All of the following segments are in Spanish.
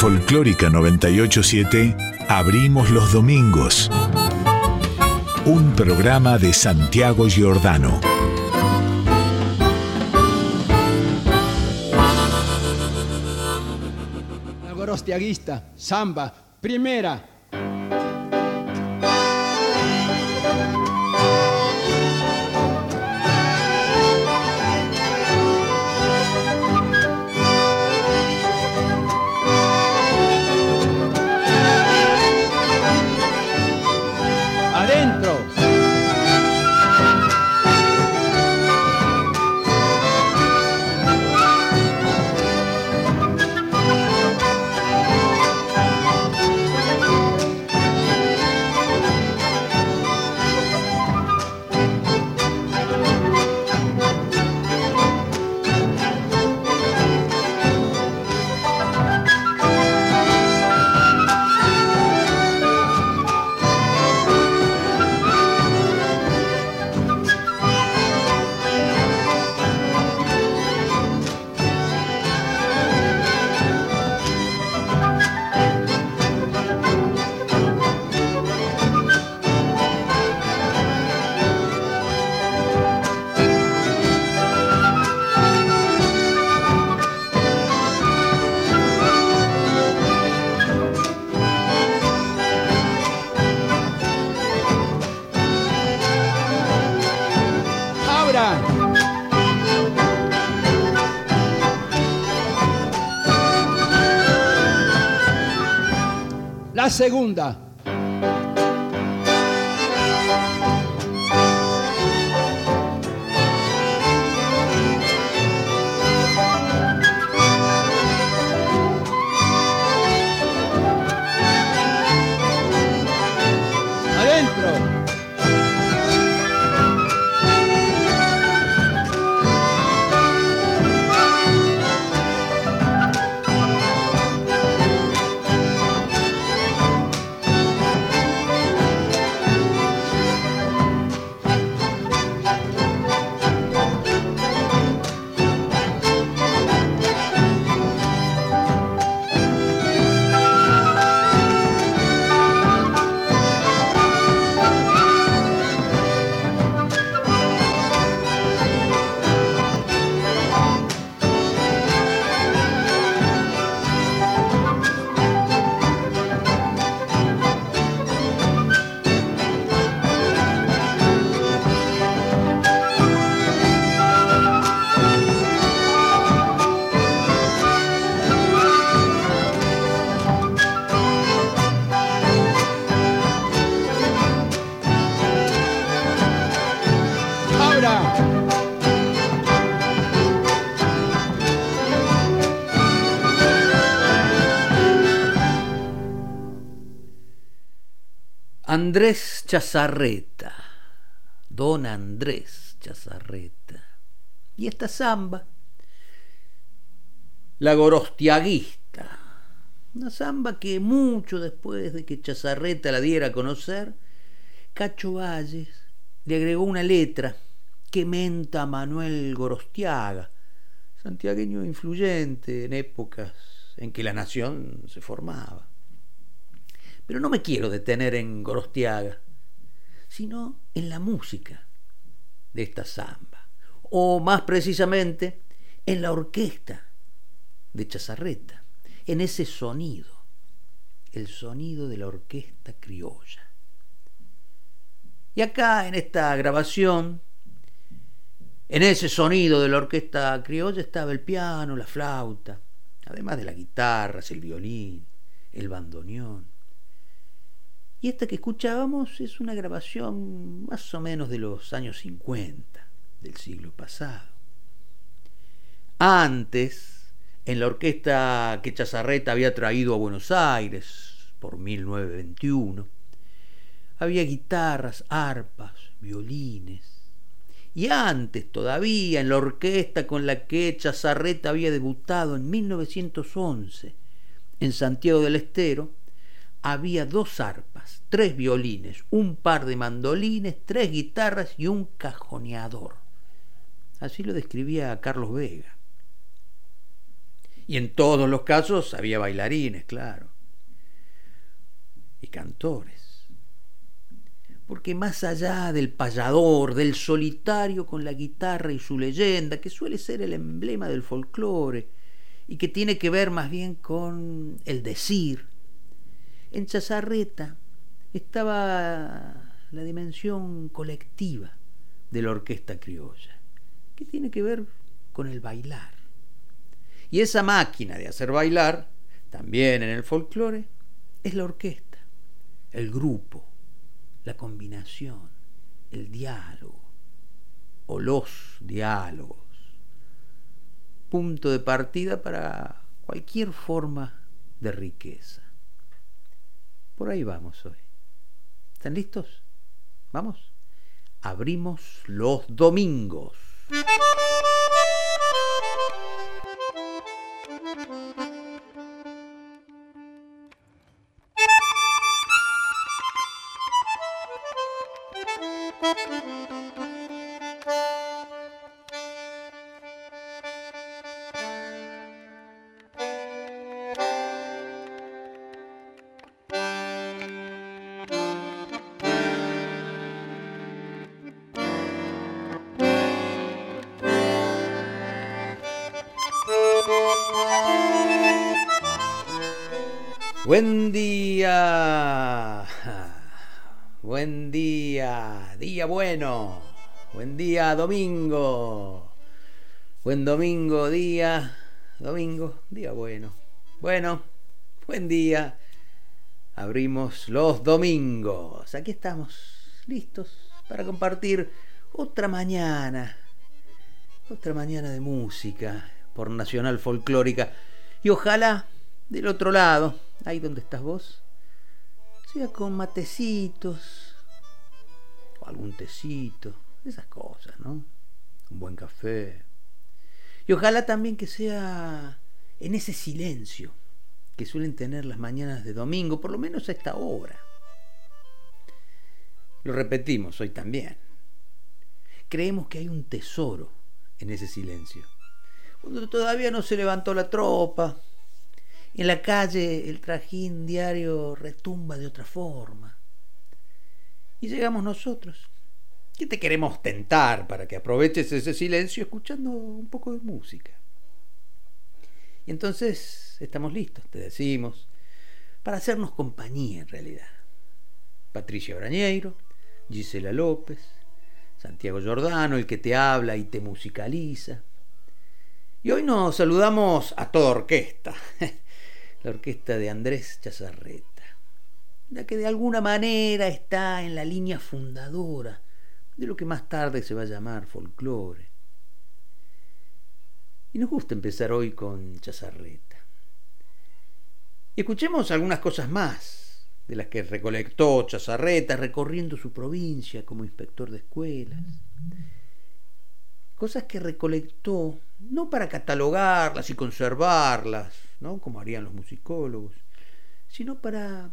Folclórica 987 abrimos los domingos. Un programa de Santiago Giordano. Gorostiaguista, samba, primera. Segunda. Andrés Chazarreta, don Andrés Chazarreta. Y esta samba, la gorostiaguista, una samba que mucho después de que Chazarreta la diera a conocer, Cacho Valles le agregó una letra que menta Manuel Gorostiaga, santiagueño influyente en épocas en que la nación se formaba. Pero no me quiero detener en Gorostiaga, sino en la música de esta samba, o más precisamente en la orquesta de Chazarreta, en ese sonido, el sonido de la orquesta criolla. Y acá en esta grabación, en ese sonido de la orquesta criolla estaba el piano, la flauta, además de las guitarras, el violín, el bandoneón. Y esta que escuchábamos es una grabación más o menos de los años 50 del siglo pasado. Antes, en la orquesta que Chazarreta había traído a Buenos Aires por 1921, había guitarras, arpas, violines. Y antes todavía, en la orquesta con la que Chazarreta había debutado en 1911 en Santiago del Estero, había dos arpas, tres violines, un par de mandolines, tres guitarras y un cajoneador. Así lo describía Carlos Vega. Y en todos los casos había bailarines, claro. Y cantores. Porque más allá del payador, del solitario con la guitarra y su leyenda, que suele ser el emblema del folclore, y que tiene que ver más bien con el decir, en Chazarreta estaba la dimensión colectiva de la orquesta criolla, que tiene que ver con el bailar. Y esa máquina de hacer bailar, también en el folclore, es la orquesta, el grupo, la combinación, el diálogo o los diálogos. Punto de partida para cualquier forma de riqueza. Por ahí vamos hoy. ¿Están listos? Vamos. Abrimos los domingos. Buen día. Buen día. Día bueno. Buen día, domingo. Buen domingo, día. Domingo, día bueno. Bueno, buen día. Abrimos los domingos. Aquí estamos, listos para compartir otra mañana. Otra mañana de música por Nacional Folclórica. Y ojalá del otro lado ahí donde estás vos, sea con matecitos, o algún tecito, esas cosas, ¿no? Un buen café. Y ojalá también que sea en ese silencio que suelen tener las mañanas de domingo, por lo menos a esta hora. Lo repetimos hoy también. Creemos que hay un tesoro en ese silencio. Cuando todavía no se levantó la tropa, en la calle el trajín diario retumba de otra forma. Y llegamos nosotros, que te queremos tentar para que aproveches ese silencio escuchando un poco de música. Y entonces estamos listos, te decimos, para hacernos compañía en realidad. Patricia Brañeiro, Gisela López, Santiago Giordano, el que te habla y te musicaliza. Y hoy nos saludamos a toda orquesta. La orquesta de Andrés Chazarreta, la que de alguna manera está en la línea fundadora de lo que más tarde se va a llamar folclore. Y nos gusta empezar hoy con Chazarreta. Y escuchemos algunas cosas más de las que recolectó Chazarreta recorriendo su provincia como inspector de escuelas. Cosas que recolectó no para catalogarlas y conservarlas, ¿no? como harían los musicólogos, sino para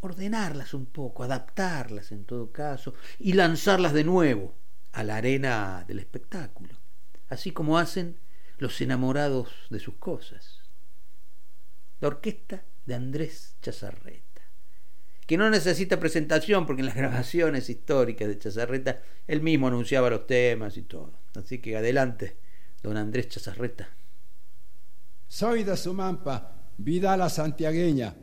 ordenarlas un poco, adaptarlas en todo caso, y lanzarlas de nuevo a la arena del espectáculo, así como hacen los enamorados de sus cosas. La orquesta de Andrés Chazarreta, que no necesita presentación porque en las grabaciones históricas de Chazarreta él mismo anunciaba los temas y todo. Así que adelante, don Andrés Chazarreta. Soy de Sumampa, vida la santiagueña.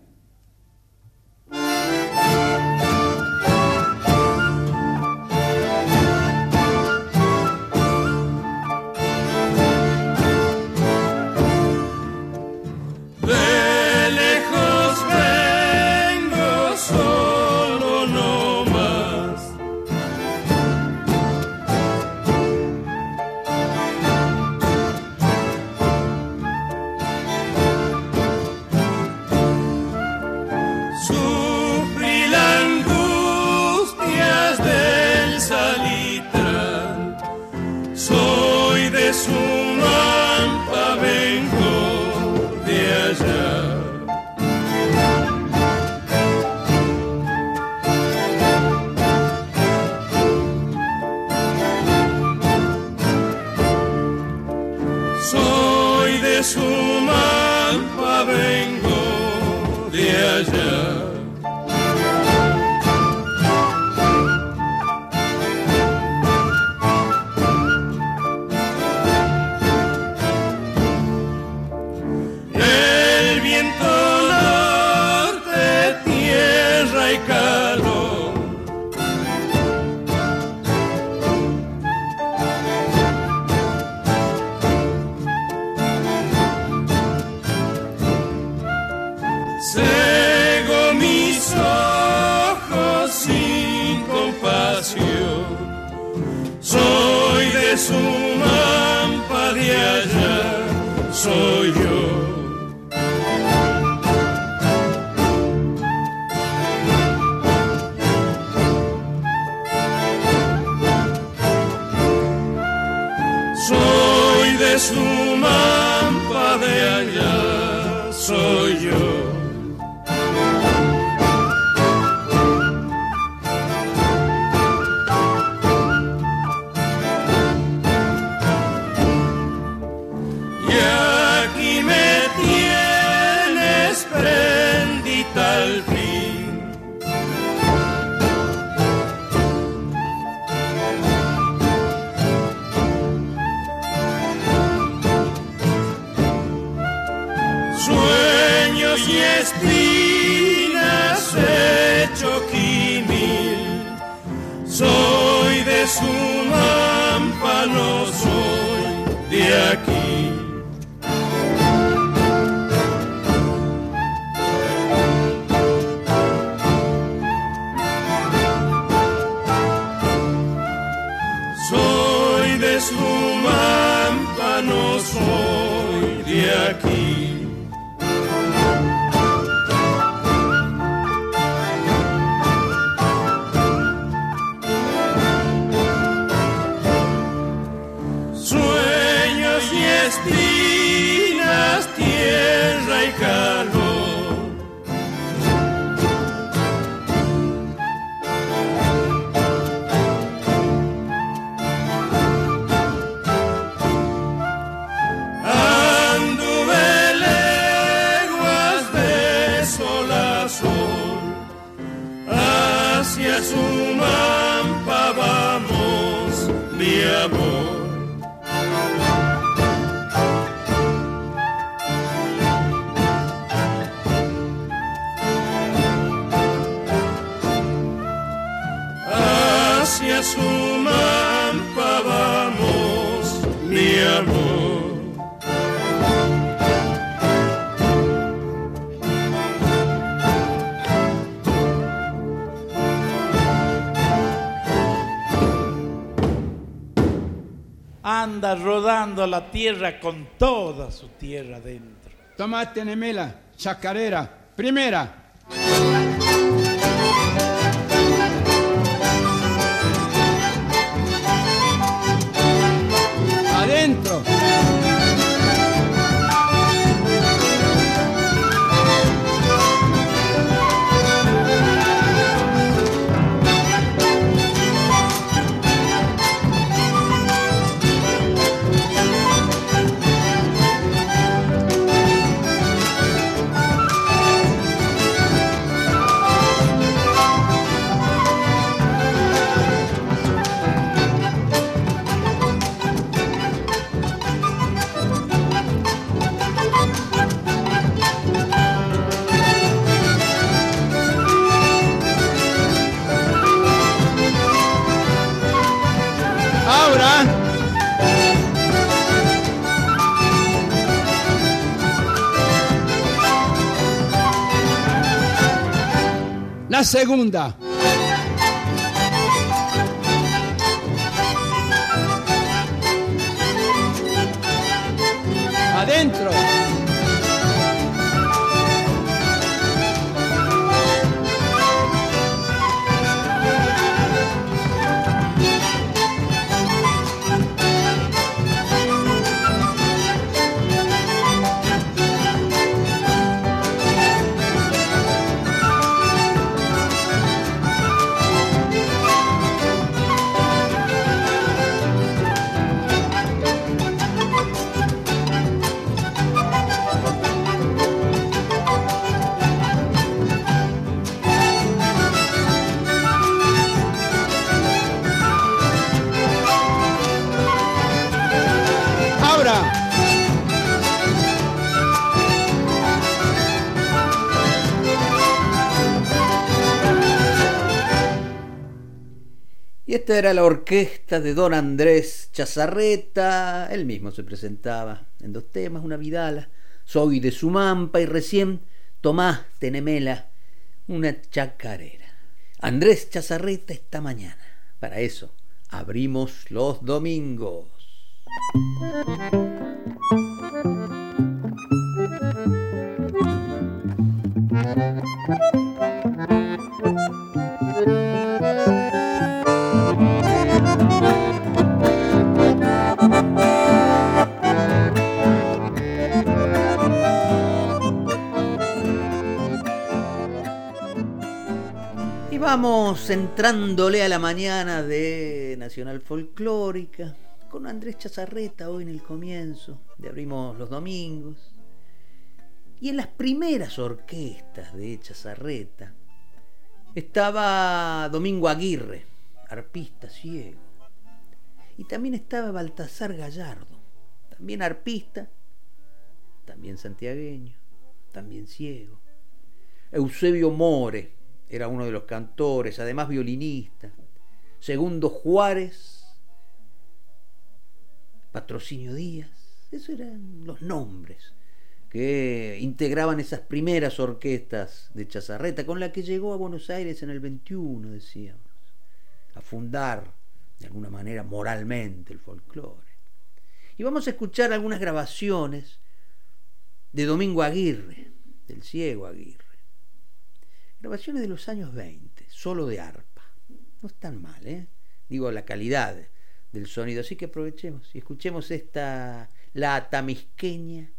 Mampa de allá soy yo. Rodando la tierra con toda su tierra dentro. Tomate Nemela, chacarera, primera. Adentro. La segunda. Era la orquesta de don Andrés Chazarreta. Él mismo se presentaba en dos temas, una vidala, Soy de Sumampa y recién Tomás Tenemela, una chacarera. Andrés Chazarreta esta mañana. Para eso, abrimos los domingos. Vamos entrándole a la mañana de Nacional Folclórica con Andrés Chazarreta hoy en el comienzo, de abrimos los domingos. Y en las primeras orquestas de Chazarreta estaba Domingo Aguirre, arpista ciego. Y también estaba Baltasar Gallardo, también arpista, también santiagueño, también ciego. Eusebio More era uno de los cantores, además violinista. Segundo Juárez, Patrocinio Díaz, esos eran los nombres que integraban esas primeras orquestas de Chazarreta, con la que llegó a Buenos Aires en el 21, decíamos, a fundar de alguna manera moralmente el folclore. Y vamos a escuchar algunas grabaciones de Domingo Aguirre, del ciego Aguirre. Grabaciones de los años 20, solo de arpa. No están mal, ¿eh? Digo, la calidad del sonido. Así que aprovechemos y escuchemos esta, la tamisqueña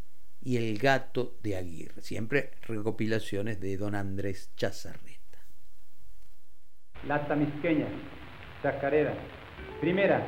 y el gato de Aguirre. Siempre recopilaciones de don Andrés Chazarreta. La tamisqueña, chacarera. Primera.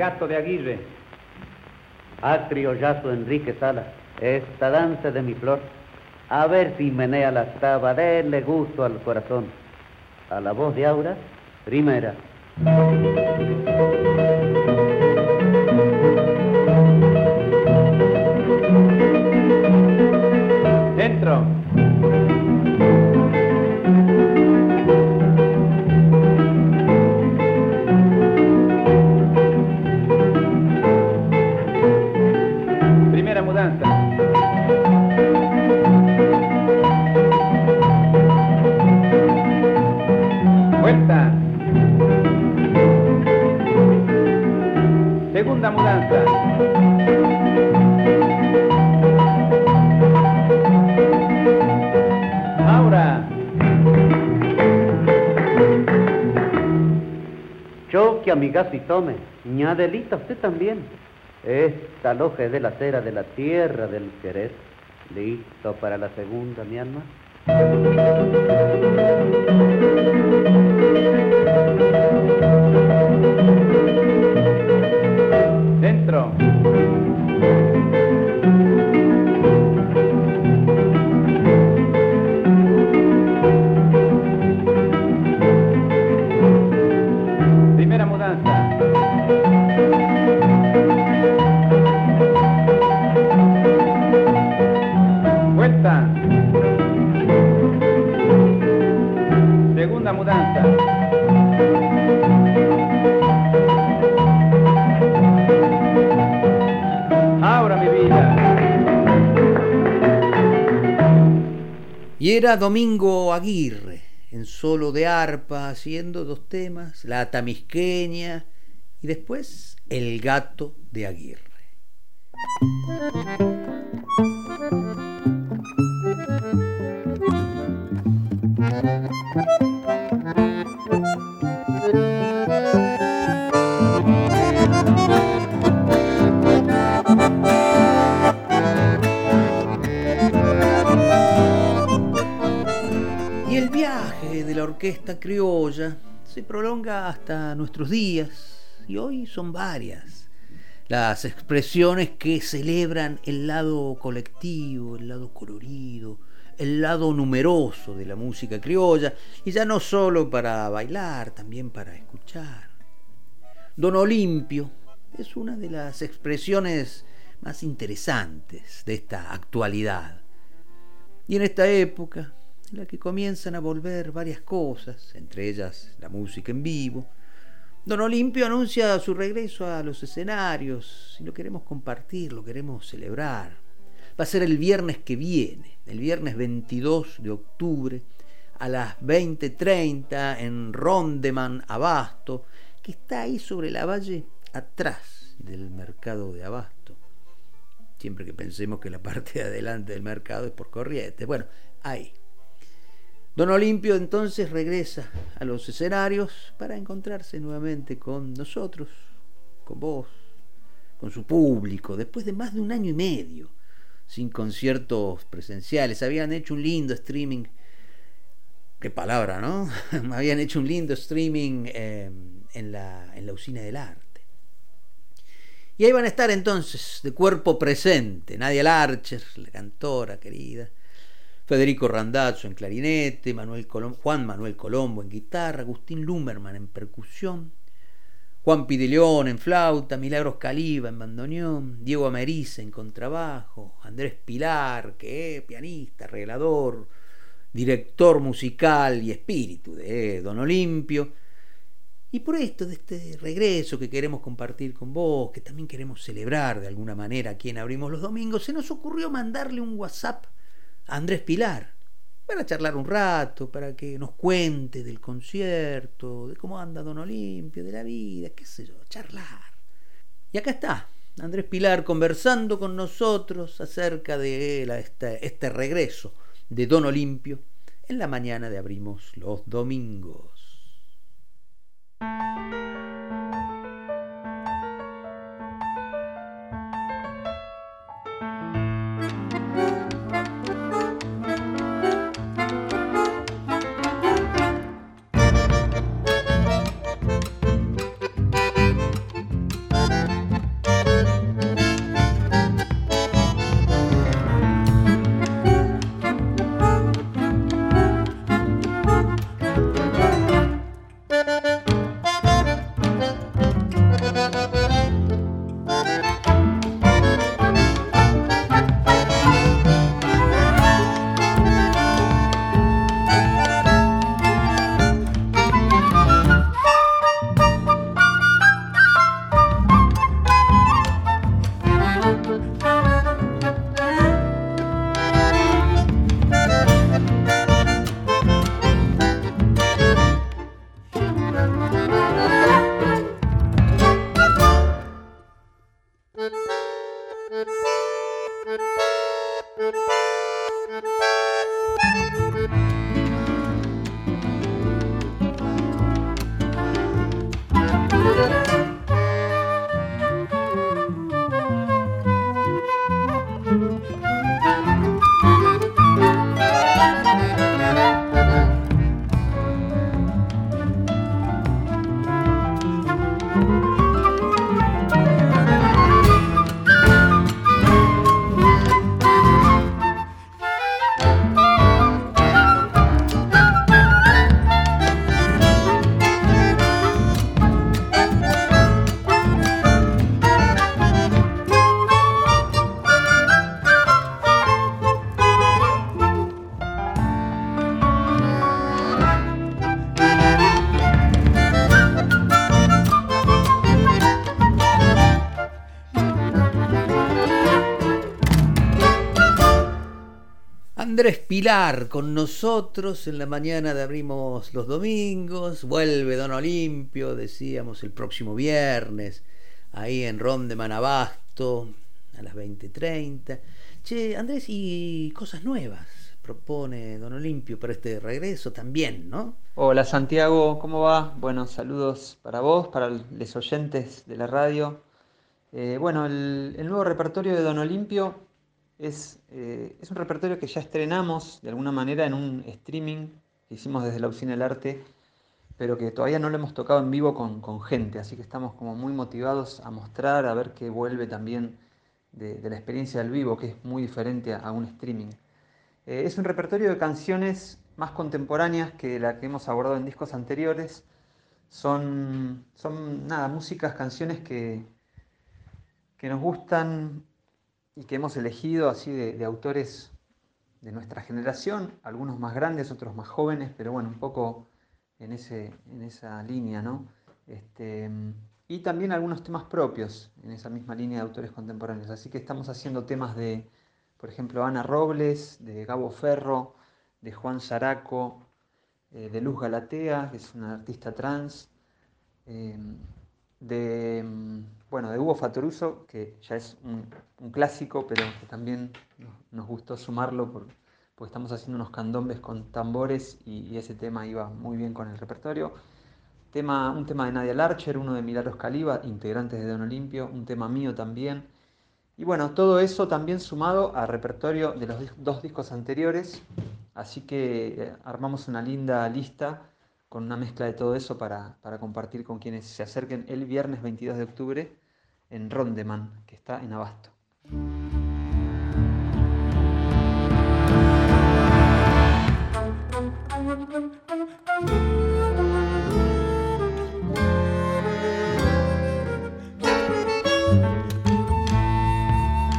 Gato de Aguirre. Acriollazo Enrique Sala, esta danza de mi flor, a ver si menea la estaba, denle gusto al corazón. A la voz de Aura, primera. Dentro. Amigazo, y tome. Ñadelita, usted también. Esta loja es de la cera de la tierra del querer. Listo para la segunda, mi alma. Dentro. Era Domingo Aguirre, en solo de arpa, haciendo dos temas, La Tamisqueña y después El Gato de Aguirre. Criolla se prolonga hasta nuestros días y hoy son varias las expresiones que celebran el lado colectivo, el lado colorido, el lado numeroso de la música criolla y ya no solo para bailar, también para escuchar. Don Olimpio es una de las expresiones más interesantes de esta actualidad. Y en esta época, en la que comienzan a volver varias cosas, entre ellas la música en vivo, Don Olimpio anuncia su regreso a los escenarios y lo queremos compartir, lo queremos celebrar. Va a ser el viernes que viene, el viernes 22 de octubre, a las 20.30 en Rondeman, Abasto, que está ahí sobre la valle atrás del mercado de Abasto. Siempre que pensemos que la parte de adelante del mercado es por corrientes. Bueno, ahí. Don Olimpio entonces regresa a los escenarios para encontrarse nuevamente con nosotros, con vos, con su público, después de más de un año y medio sin conciertos presenciales. Habían hecho un lindo streaming, qué palabra, ¿no? Habían hecho un lindo streaming eh, en, la, en la usina del arte. Y ahí van a estar entonces, de cuerpo presente, Nadia Larcher, la cantora querida, Federico Randazzo en clarinete, Juan Manuel Colombo en guitarra, Agustín Lumerman en percusión, Juan Pideleón en flauta, Milagros Caliba en bandoneón, Diego Americe en contrabajo, Andrés Pilar, que es pianista, arreglador, director musical y espíritu de Don Olimpio. Y por esto, de este regreso que queremos compartir con vos, que también queremos celebrar de alguna manera aquí en Abrimos los Domingos, se nos ocurrió mandarle un WhatsApp Andrés Pilar para charlar un rato, para que nos cuente del concierto, de cómo anda Don Olimpio, de la vida, qué sé yo, charlar. Y acá está, Andrés Pilar conversando con nosotros acerca de este, este regreso de Don Olimpio en la mañana de Abrimos los Domingos. Andrés Pilar con nosotros en la mañana de abrimos los domingos. Vuelve Don Olimpio, decíamos, el próximo viernes, ahí en Ron de Manabasto, a las 20.30. Che, Andrés, y cosas nuevas propone Don Olimpio para este regreso también, ¿no? Hola Santiago, ¿cómo va? Bueno, saludos para vos, para los oyentes de la radio. Eh, bueno, el nuevo repertorio de Don Olimpio eh, es, un repertorio que ya estrenamos de alguna manera en un streaming que hicimos desde la Usina del Arte, pero que todavía no lo hemos tocado en vivo con, gente, así que estamos como muy motivados a mostrar, a ver qué vuelve también de, la experiencia del vivo, que es muy diferente a, un streaming. Eh, es un repertorio de canciones más contemporáneas que la que hemos abordado en discos anteriores. Son, son nada, músicas, canciones que, que nos gustan y que hemos elegido así de, autores de nuestra generación, algunos más grandes, otros más jóvenes, pero bueno, un poco en, ese, en esa línea, ¿no? Este, y también algunos temas propios en esa misma línea de autores contemporáneos. Así que estamos haciendo temas de, por ejemplo, Ana Robles, de Gabo Ferro, de Juan Zaraco, eh, de Luz Galatea, que es una artista trans, eh, de bueno, de Hugo Fatoruso, que ya es un, clásico, pero que también nos, gustó sumarlo porque estamos haciendo unos candombes con tambores y, ese tema iba muy bien con el repertorio. Tema, un tema de Nadia Larcher, uno de Milagros Caliba, integrantes de Don Olimpio, un tema mío también. Y bueno, todo eso también sumado al repertorio de los dos discos anteriores, así que eh, armamos una linda lista con una mezcla de todo eso para, para compartir con quienes se acerquen el viernes 22 de octubre en Rondeman, que está en Abasto.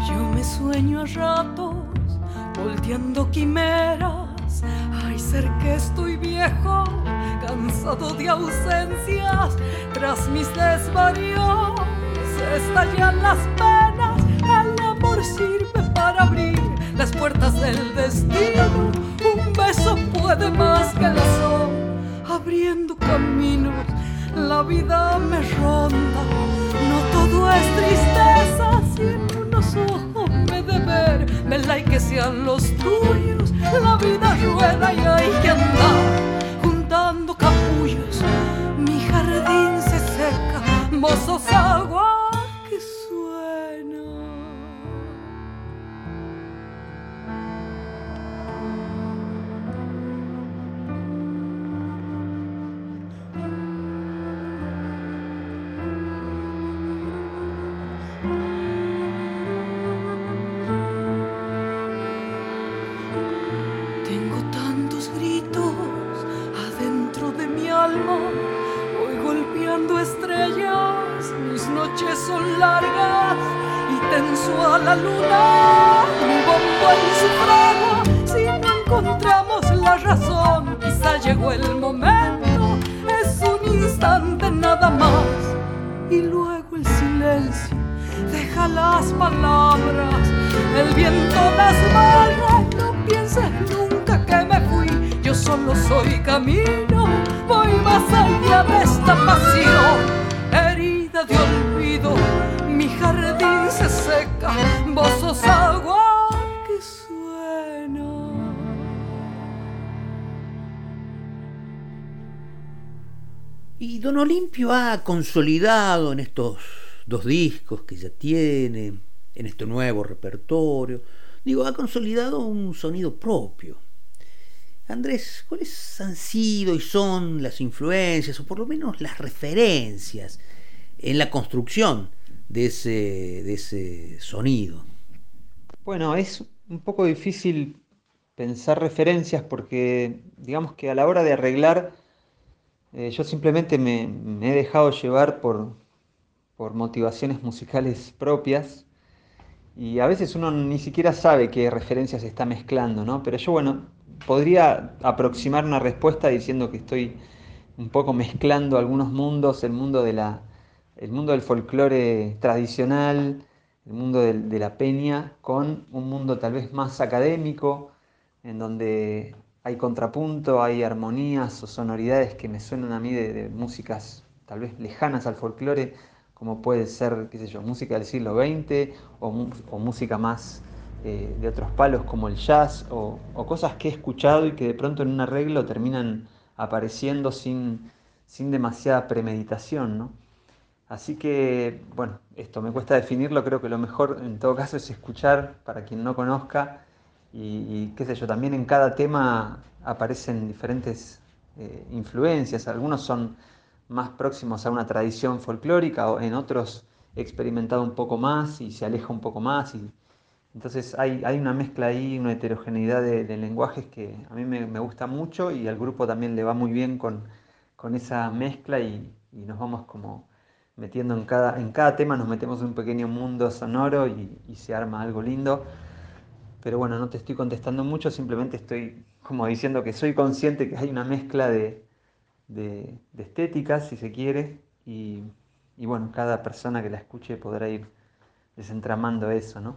Yo me sueño a ratos, volteando quimeras. Ay, ser que estoy viejo, cansado de ausencias, tras mis desvarios estallan las penas, el amor sirve para abrir las puertas del destino. Un beso puede más que la sol, abriendo caminos. La vida me ronda, no todo es tristeza. Si unos ojos me de ver, me y que sean los tuyos. La vida rueda y hay que andar juntando capullos. Mi jardín se seca, mozos consolidado en estos dos discos que ya tiene, en este nuevo repertorio, digo, ha consolidado un sonido propio. Andrés, ¿cuáles han sido y son las influencias, o por lo menos las referencias en la construcción de ese, de ese sonido. Bueno, es un poco difícil pensar referencias porque digamos que a la hora de arreglar eh, yo simplemente me, he dejado llevar por, por motivaciones musicales propias y a veces uno ni siquiera sabe qué referencias está mezclando, ¿no? Pero yo, bueno, podría aproximar una respuesta diciendo que estoy un poco mezclando algunos mundos, el mundo de la, el mundo del folclore tradicional, el mundo de, la peña, con un mundo tal vez más académico, en donde hay contrapunto, hay armonías o sonoridades que me suenan a mí de, músicas tal vez lejanas al folclore, como puede ser, qué sé yo, música del siglo XX o, música más eh, de otros palos como el jazz o, cosas que he escuchado y que de pronto en un arreglo terminan apareciendo sin, sin demasiada premeditación, ¿no? Así que, bueno, esto me cuesta definirlo, creo que lo mejor en todo caso es escuchar para quien no conozca y, qué sé yo, también en cada tema aparecen diferentes eh, influencias, algunos son más próximos a una tradición folclórica o en otros he experimentado un poco más y se aleja un poco más. Y, entonces hay, hay una mezcla ahí, una heterogeneidad de, lenguajes que a mí me, gusta mucho y al grupo también le va muy bien con, esa mezcla y nos vamos como metiendo en cada, en cada tema, nos metemos en un pequeño mundo sonoro y, se arma algo lindo. Pero bueno, no te estoy contestando mucho, simplemente estoy como diciendo que soy consciente que hay una mezcla de, de, estéticas, si se quiere, y, y bueno, cada persona que la escuche podrá ir desentramando eso, ¿no?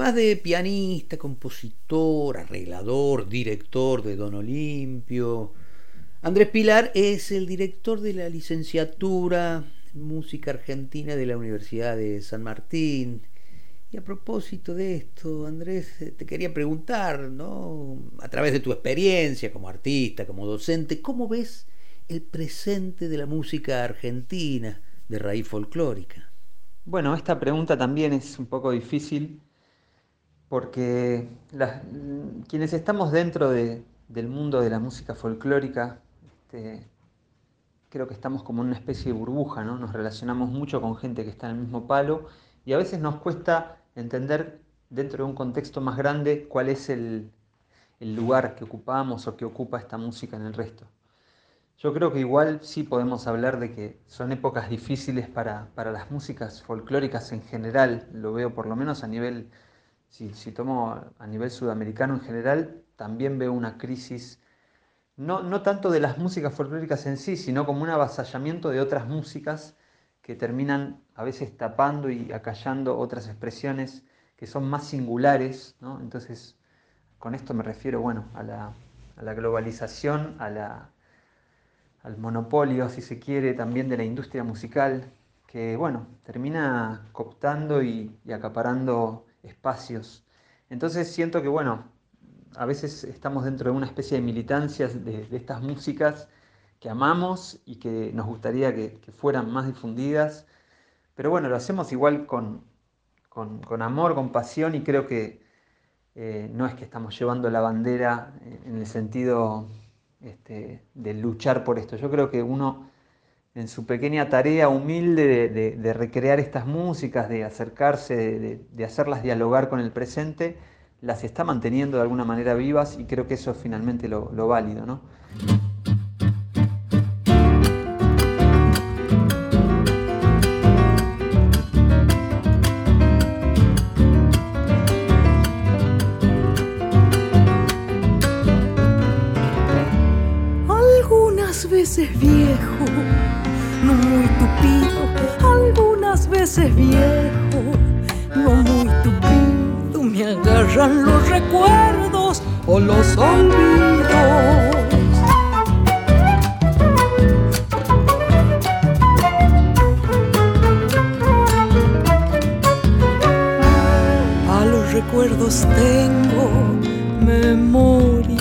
Además de pianista, compositor, arreglador, director de Don Olimpio, Andrés Pilar es el director de la licenciatura en Música Argentina de la Universidad de San Martín. Y a propósito de esto, Andrés, te quería preguntar, ¿no? A través de tu experiencia como artista, como docente, ¿cómo ves el presente de la música argentina de raíz folclórica? Bueno, esta pregunta también es un poco difícil porque quienes estamos dentro del mundo de la música folclórica, este, creo que estamos como en una especie de burbuja, ¿no? Nos relacionamos mucho con gente que está en el mismo palo y a veces nos cuesta entender dentro de un contexto más grande cuál es el, lugar que ocupamos o que ocupa esta música en el resto. Yo creo que igual sí podemos hablar de que son épocas difíciles para, las músicas folclóricas en general, lo veo por lo menos a nivel, si, tomo a nivel sudamericano en general, también veo una crisis, no, no tanto de las músicas folclóricas en sí, sino como un avasallamiento de otras músicas que terminan a veces tapando y acallando otras expresiones que son más singulares, Entonces, con esto me refiero, bueno, a la, a la globalización, a la al monopolio, si se quiere, también de la industria musical, que bueno, termina cooptando y, acaparando espacios. Entonces siento que bueno, a veces estamos dentro de una especie de militancias de, estas músicas que amamos y que nos gustaría que, fueran más difundidas, pero bueno, lo hacemos igual con, amor, con pasión y creo que eh, no es que estamos llevando la bandera en el sentido este, de luchar por esto. Yo creo que uno en su pequeña tarea humilde de, recrear estas músicas, de acercarse, de, hacerlas dialogar con el presente, las está manteniendo de alguna manera vivas y creo que eso es finalmente lo, lo válido. ¿no? veces viejo, no muy tupido, algunas veces viejo, no muy tupido, me agarran los recuerdos o los olvidos. A los recuerdos tengo memoria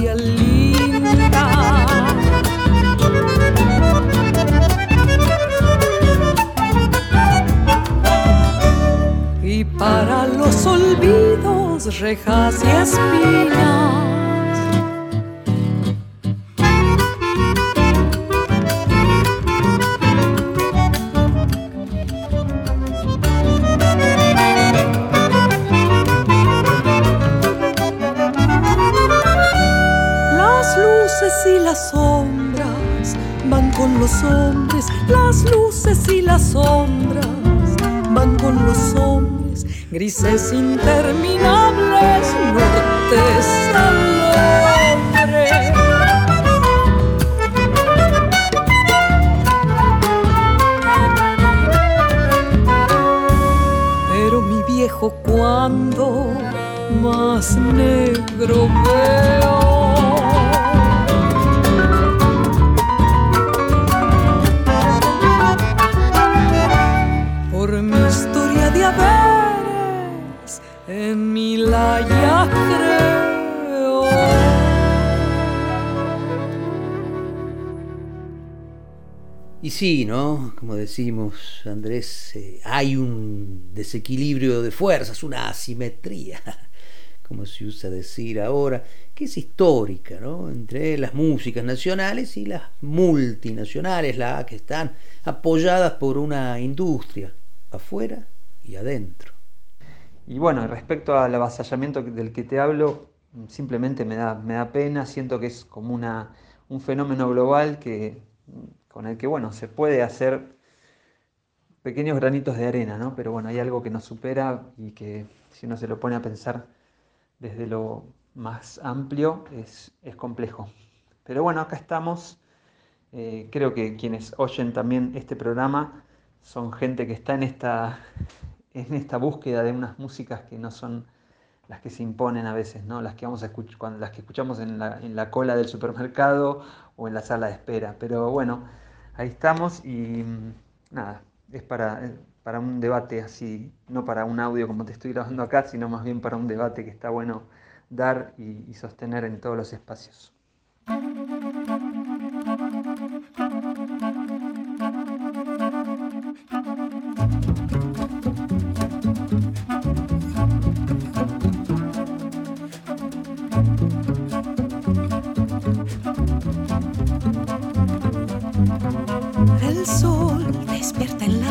los olvidos, rejas y espinas. Las luces y las sombras van con los hombres, las luces y las sombras van con los hombres grises interminables, nortes al. Pero mi viejo cuando más negro veo Y sí, ¿no? Como decimos, Andrés, eh, hay un desequilibrio de fuerzas, una asimetría, como se usa decir ahora, que es histórica, ¿no? Entre las músicas nacionales y las multinacionales, las que están apoyadas por una industria, afuera y adentro. Y bueno, respecto al avasallamiento del que te hablo, simplemente me da, me da pena, siento que es como una, un fenómeno global que, con el que bueno, se puede hacer pequeños granitos de arena, ¿no? pero bueno, hay algo que nos supera y que si uno se lo pone a pensar desde lo más amplio es, es complejo. Pero bueno, acá estamos. Eh, creo que quienes oyen también este programa son gente que está en esta, en esta búsqueda de unas músicas que no son las que se imponen a veces, ¿no? las, que vamos a cuando, las que escuchamos en la, en la cola del supermercado o en la sala de espera. Pero bueno, ahí estamos y mm, nada, es para, para un debate así, no para un audio como te estoy grabando acá, sino más bien para un debate que está bueno dar y, sostener en todos los espacios.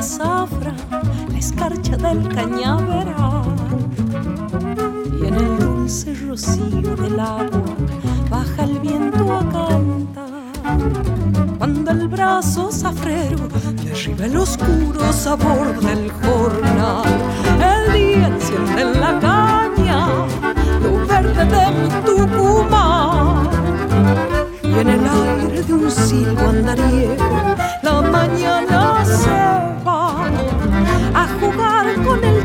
Zafra la escarcha del cañaveral y en el dulce rocío del agua baja el viento a cantar. Cuando el brazo zafrero y arriba el oscuro sabor del jornal, el día enciende en la caña lo verde de mi Tucumán y en el aire de un silbo andariego la mañana se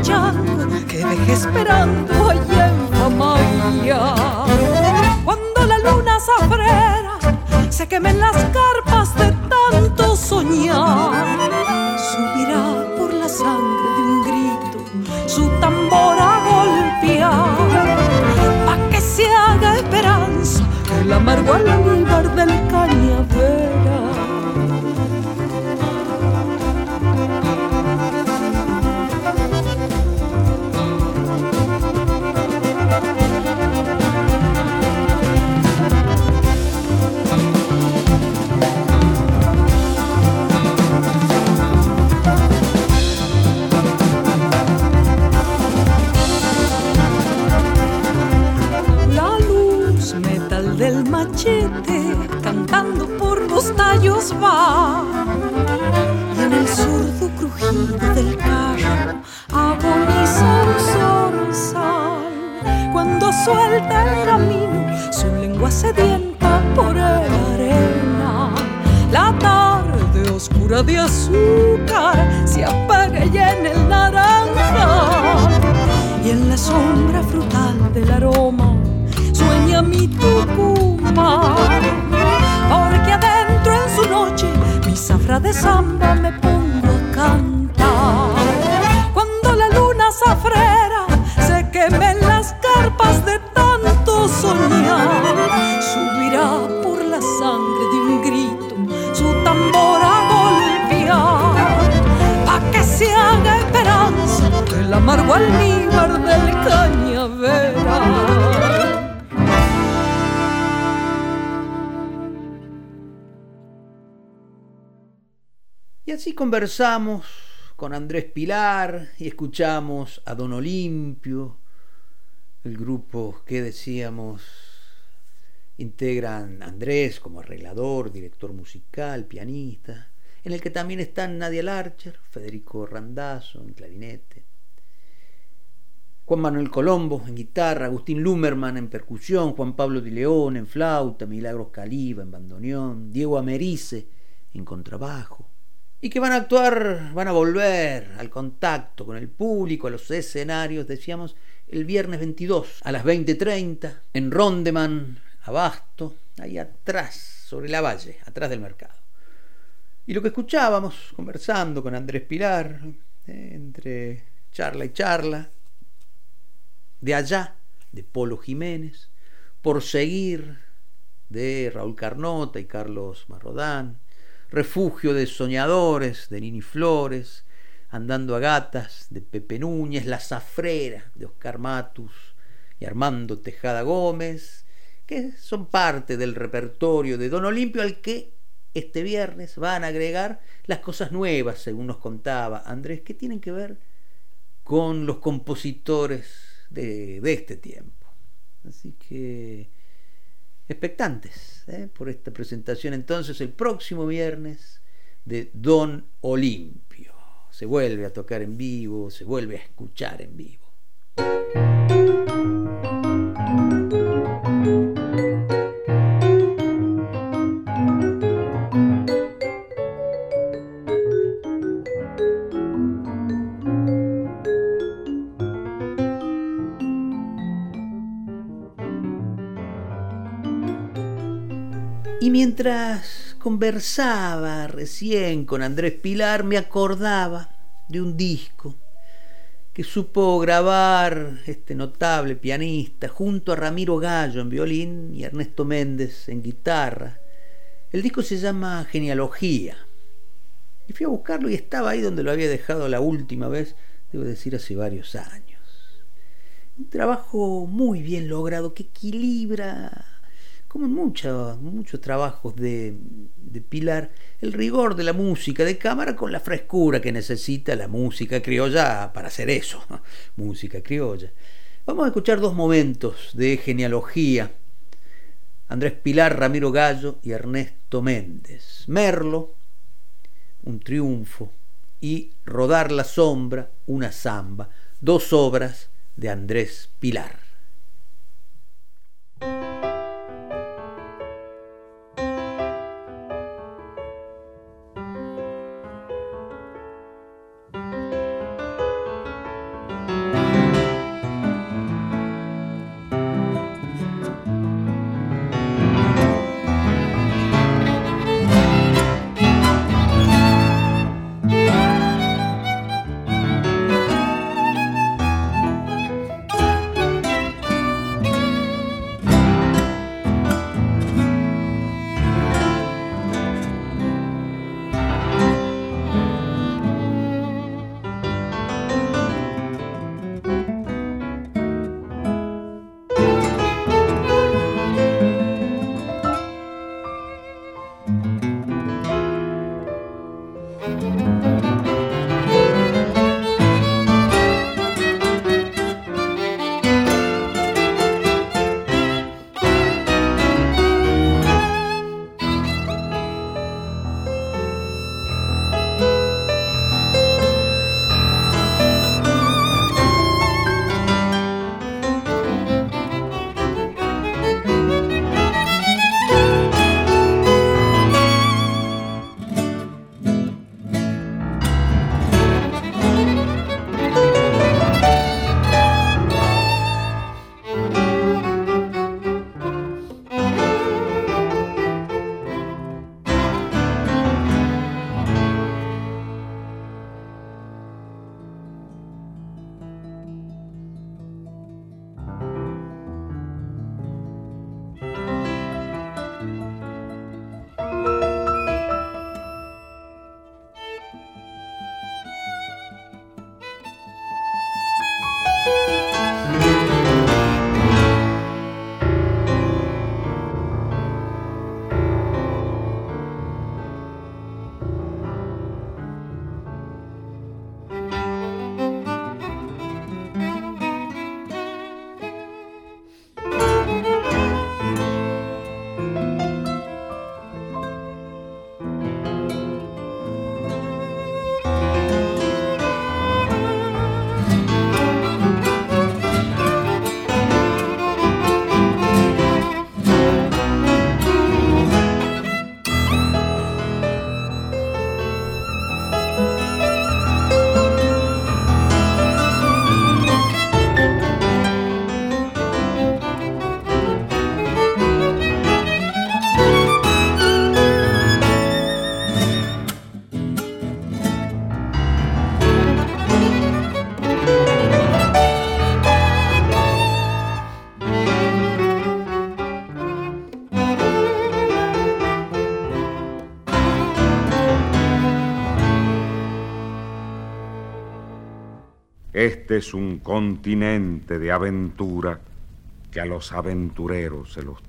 que dejé esperando allá en Famaya. Cuando la luna zafrera se quemen las carpas de tanto soñar, subirá por la sangre de un grito su tambor a golpear, pa' que se haga esperanza el amargo almíbar del cañaveral. Cantando por los tallos va. Y en el sordo crujido del carro agoniza un zorzal cuando suelta el camino su lengua sedienta por el arena. La tarde oscura de azúcar se apaga ya en el naranja y en la sombra Porque adentro en su noche mi zafra de samba me pongo a cantar. Cuando la luna zafrera se queme las carpas de tanto soñar, subirá por la sangre de un grito su tambor a golpear, pa' que se haga esperanza el amargo almíbar del así conversamos con Andrés Pilar y escuchamos a Don Olimpio, el grupo que decíamos integran Andrés como arreglador, director musical, pianista, en el que también están Nadia Larcher, Federico Randazzo en clarinete, Juan Manuel Colombo en guitarra, Agustín Lumerman en percusión, Juan Pablo Di León en flauta, Milagros Caliba en bandoneón, Diego Americe en contrabajo, y que van a actuar, van a volver al contacto con el público, a los escenarios, decíamos, el viernes 22 a las 20.30 en Rondeman, Abasto, ahí atrás, sobre la valle, atrás del mercado. Y lo que escuchábamos, conversando con Andrés Pilar, eh, entre charla y charla, de allá, de Polo Jiménez, por seguir, de Raúl Carnota y Carlos Marrodán, Refugio de Soñadores de Nini Flores, Andando a Gatas de Pepe Núñez, La Zafrera de Oscar Matus y Armando Tejada Gómez, que son parte del repertorio de Don Olimpio al que este viernes van a agregar las cosas nuevas, según nos contaba Andrés, que tienen que ver con los compositores de, de este tiempo. Así que expectantes ¿eh? por esta presentación entonces el próximo viernes de Don Olimpio. Se vuelve a tocar en vivo, se vuelve a escuchar en vivo. Mientras conversaba recién con Andrés Pilar me acordaba de un disco que supo grabar este notable pianista junto a Ramiro Gallo en violín y Ernesto Méndez en guitarra. El disco se llama Genealogía. Y fui a buscarlo y estaba ahí donde lo había dejado la última vez, debo decir hace varios años. Un trabajo muy bien logrado que equilibra como muchos muchos trabajos de, de, Pilar, el rigor de la música de cámara con la frescura que necesita la música criolla para hacer eso, música criolla. Vamos a escuchar dos momentos de genealogía. Andrés Pilar, Ramiro Gallo y Ernesto Méndez. Merlo, un triunfo, y Rodar la sombra, una zamba, dos obras de Andrés Pilar. Es un continente de aventura que a los aventureros se los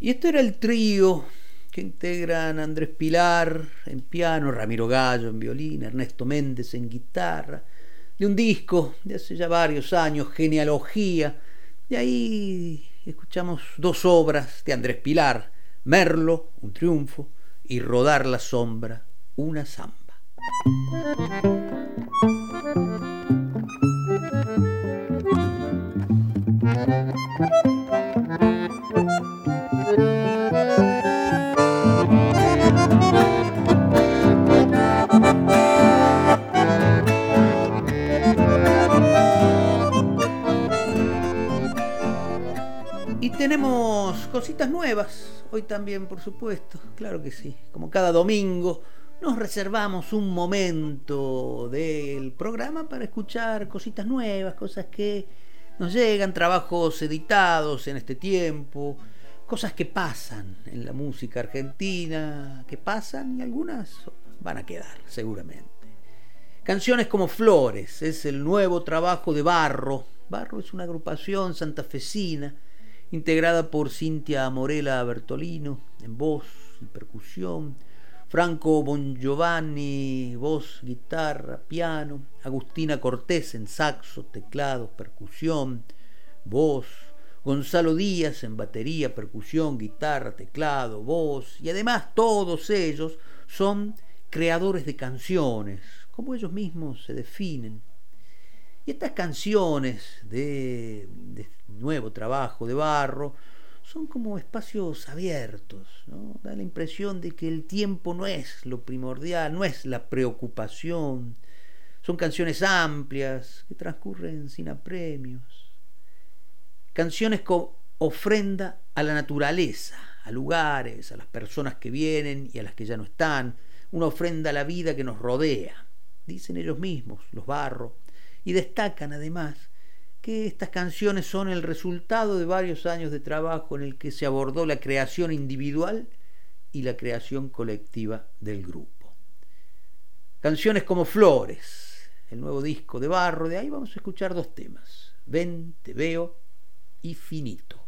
Y esto era el trío que integran Andrés Pilar en piano, Ramiro Gallo en violín, Ernesto Méndez en guitarra, de un disco de hace ya varios años, Genealogía. De ahí escuchamos dos obras de Andrés Pilar, Merlo, un triunfo, y Rodar la sombra, una samba. Tenemos cositas nuevas, hoy también por supuesto, claro que sí, como cada domingo nos reservamos un momento del programa para escuchar cositas nuevas, cosas que nos llegan, trabajos editados en este tiempo, cosas que pasan en la música argentina, que pasan y algunas van a quedar seguramente. Canciones como Flores es el nuevo trabajo de Barro. Barro es una agrupación santafesina integrada por Cintia Morela Bertolino en voz y percusión, Franco Bongiovanni, voz, guitarra, piano, Agustina Cortés en saxo, teclados, percusión, voz, Gonzalo Díaz en batería, percusión, guitarra, teclado, voz, y además todos ellos son creadores de canciones, como ellos mismos se definen. Y estas canciones de, de nuevo trabajo de barro, son como espacios abiertos, ¿no? da la impresión de que el tiempo no es lo primordial, no es la preocupación, son canciones amplias que transcurren sin apremios, canciones con ofrenda a la naturaleza, a lugares, a las personas que vienen y a las que ya no están, una ofrenda a la vida que nos rodea, dicen ellos mismos, los barros, y destacan además que estas canciones son el resultado de varios años de trabajo en el que se abordó la creación individual y la creación colectiva del grupo. Canciones como Flores, el nuevo disco de Barro, de ahí vamos a escuchar dos temas, Ven, te veo y Finito.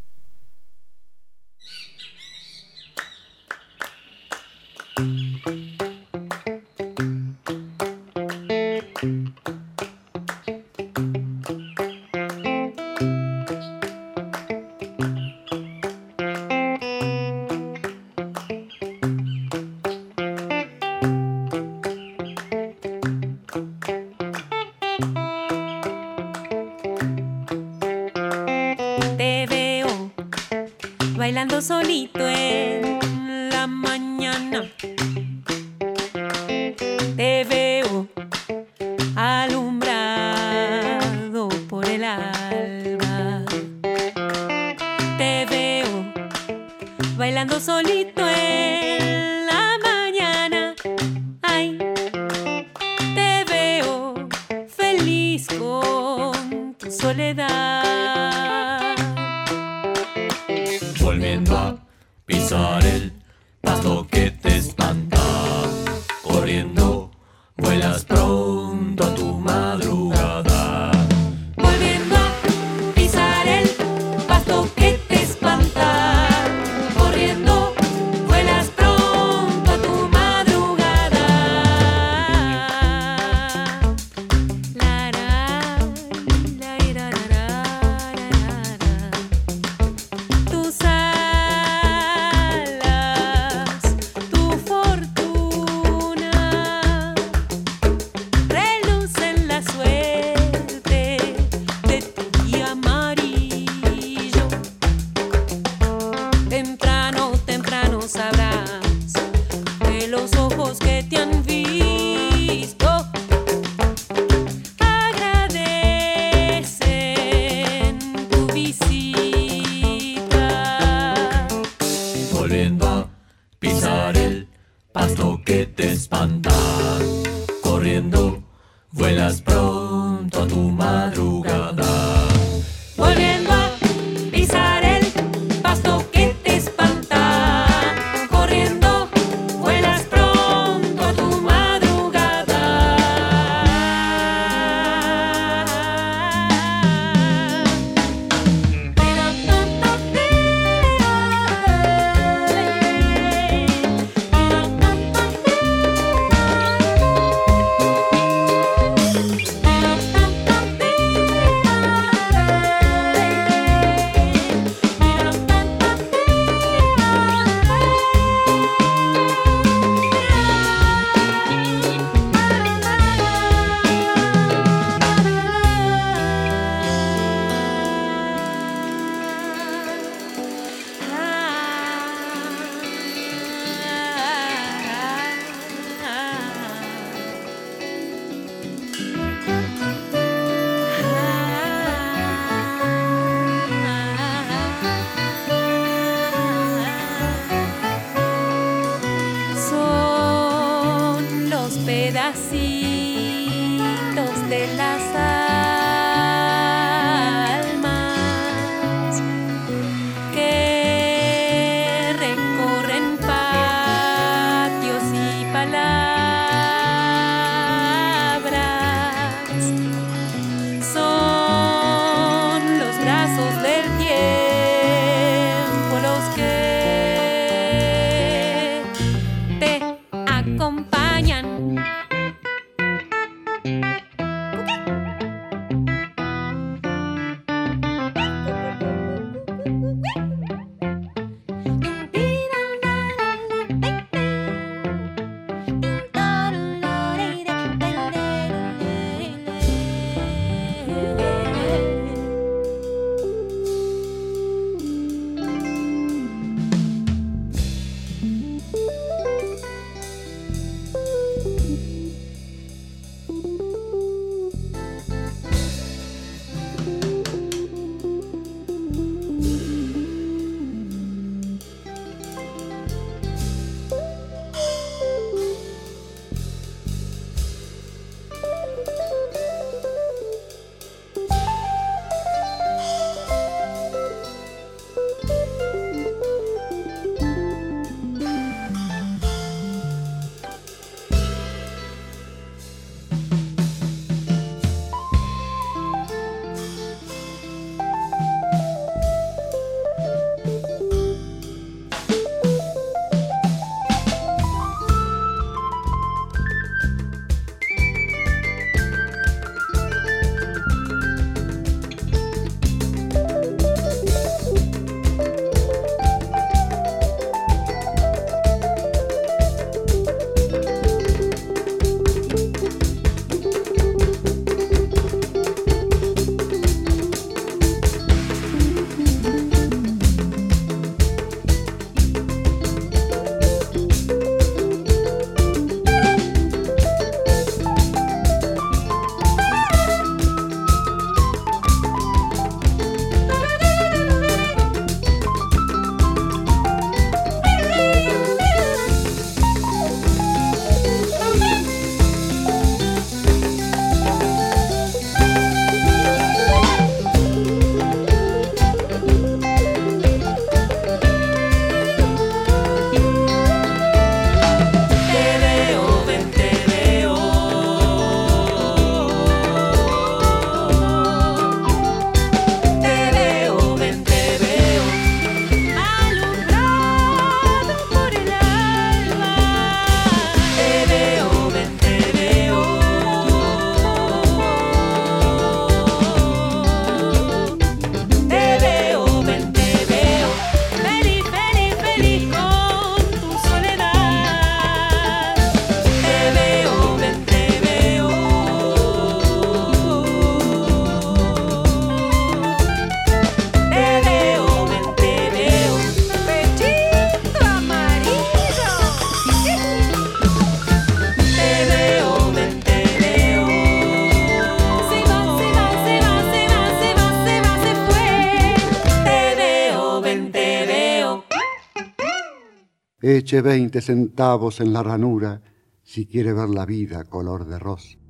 Eche veinte centavos en la ranura si quiere ver la vida color de rosa.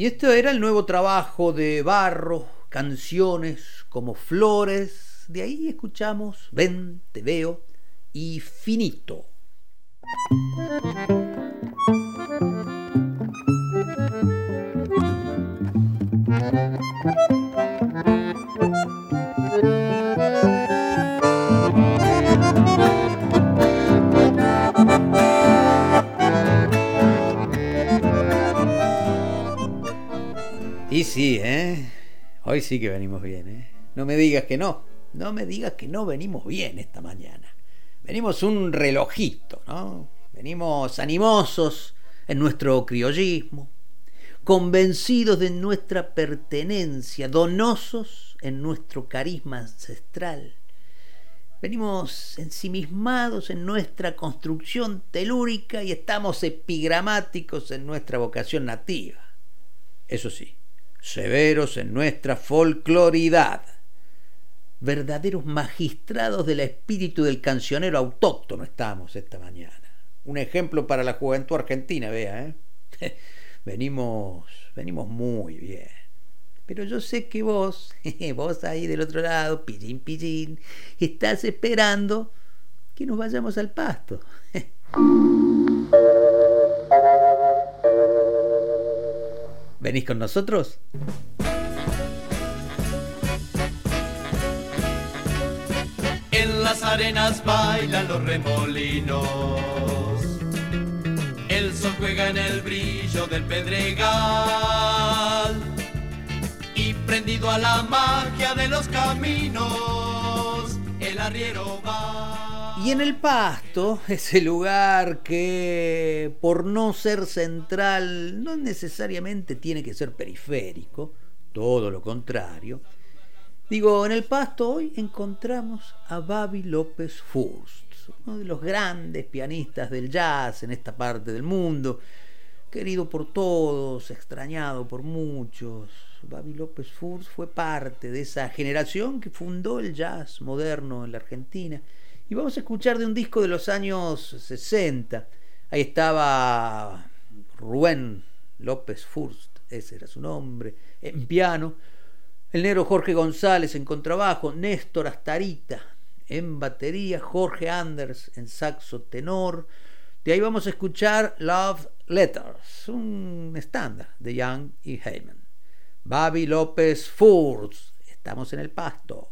Y esto era el nuevo trabajo de Barro, canciones como Flores, de ahí escuchamos Ven, te veo y Finito. Sí que venimos bien, ¿eh? No me digas que no. No me digas que no venimos bien esta mañana. Venimos un relojito, ¿no? Venimos animosos en nuestro criollismo, convencidos de nuestra pertenencia, donosos en nuestro carisma ancestral. Venimos ensimismados en nuestra construcción telúrica y estamos epigramáticos en nuestra vocación nativa. Eso sí, severos en nuestra folcloridad, verdaderos magistrados del espíritu del cancionero autóctono estamos esta mañana. Un ejemplo para la juventud argentina, vea, ¿eh? venimos, venimos muy bien. Pero yo sé que vos, vos ahí del otro lado, pillín, pillín, estás esperando que nos vayamos al pasto. ¿Venís con nosotros? En las arenas bailan los remolinos. El sol juega en el brillo del pedregal. Y prendido a la magia de los caminos, el arriero va. Y en el pasto, ese lugar que por no ser central no necesariamente tiene que ser periférico, todo lo contrario, Digo, en el pasto hoy encontramos a Babi López Furst, uno de los grandes pianistas del jazz en esta parte del mundo, querido por todos, extrañado por muchos. Babi López Furst fue parte de esa generación que fundó el jazz moderno en la Argentina. Y vamos a escuchar de un disco de los años 60. Ahí estaba Rubén López Furst, ese era su nombre, en piano el negro Jorge González en contrabajo, Néstor Astarita en batería, Jorge Anders en saxo tenor. De ahí vamos a escuchar Love Letters, un estándar de Young y Heyman. Babi López Furz, estamos en el pasto.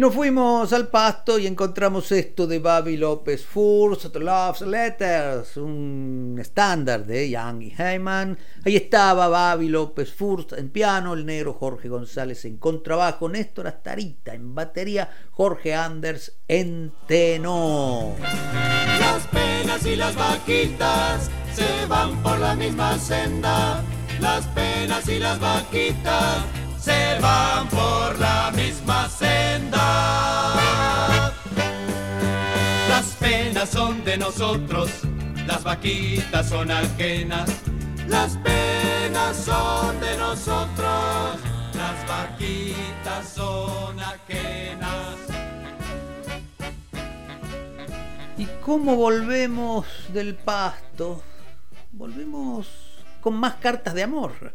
Y nos fuimos al pasto y encontramos esto de Babi López First Love Letters, un estándar de Young y Heyman. Ahí estaba Babi López First en piano, el negro Jorge González en contrabajo, Néstor Astarita en batería, Jorge Anders en tenor. Las penas y las vaquitas se van por la misma senda. Las penas y las vaquitas se van por nosotros, las vaquitas son ajenas. Las penas son de nosotros, las vaquitas son ajenas. ¿Y cómo volvemos del pasto? Volvemos con más cartas de amor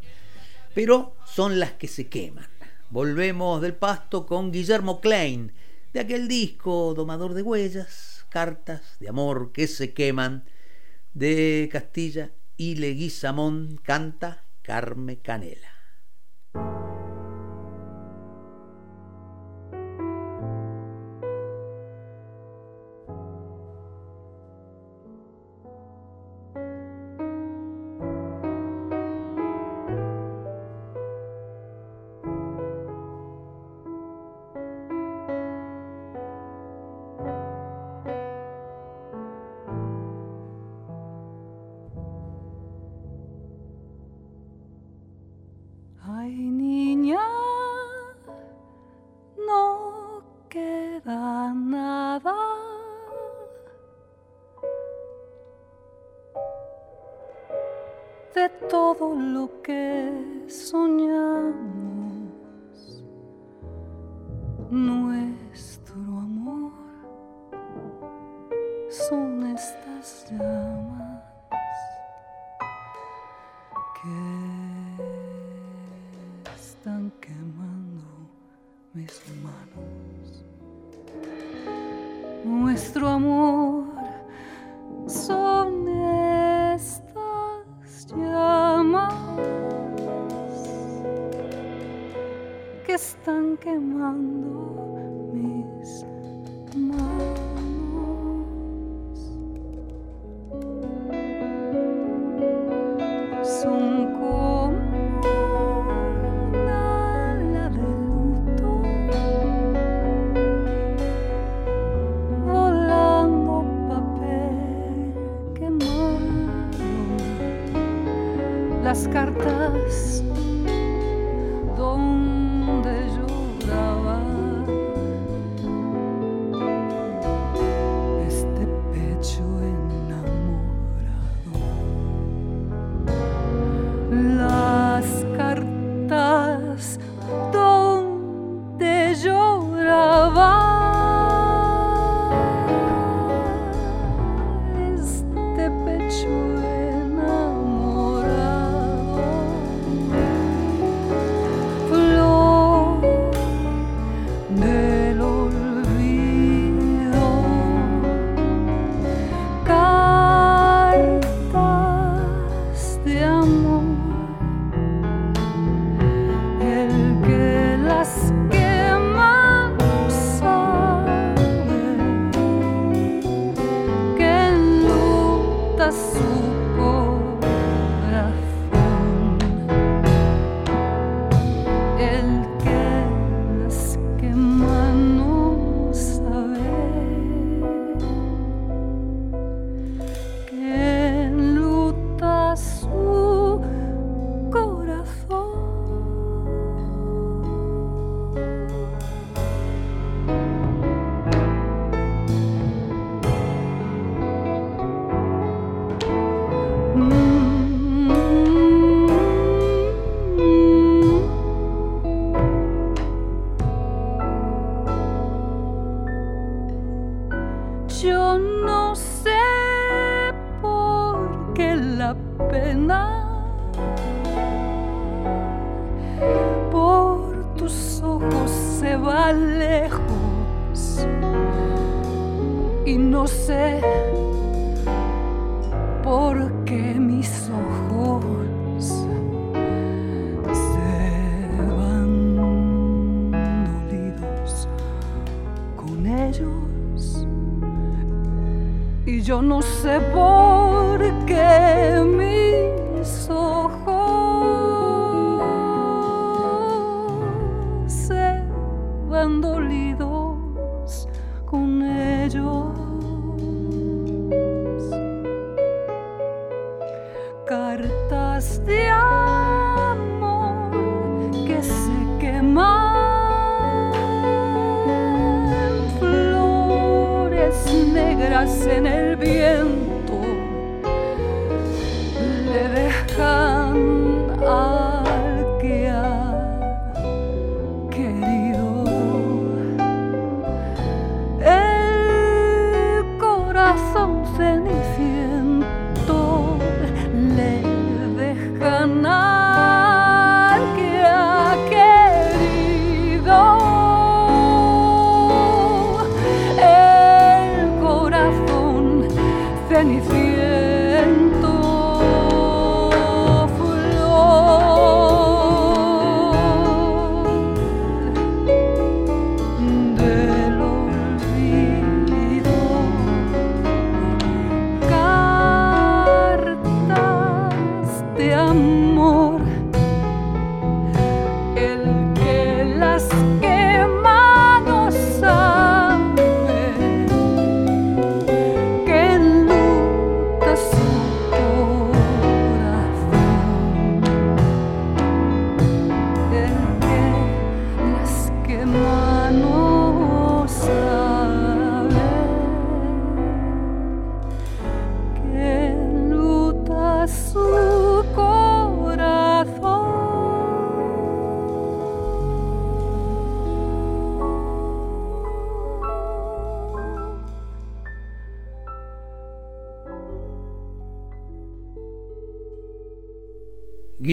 pero son las que se queman. Volvemos del pasto con Guillermo Klein, de aquel disco Domador de Huellas, Cartas de Amor que se queman, de Castilla y Leguizamón canta Carme Canela.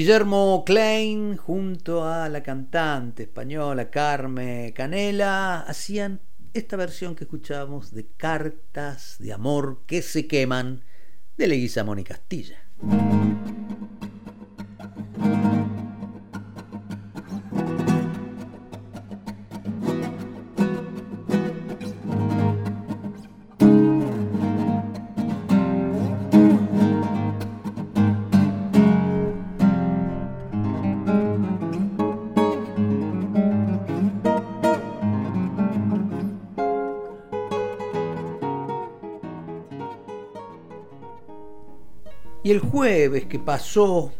Guillermo Klein junto a la cantante española Carme Canela hacían esta versión que escuchábamos de Cartas de Amor que se queman de Leguizamón y Castilla. Y el jueves que pasó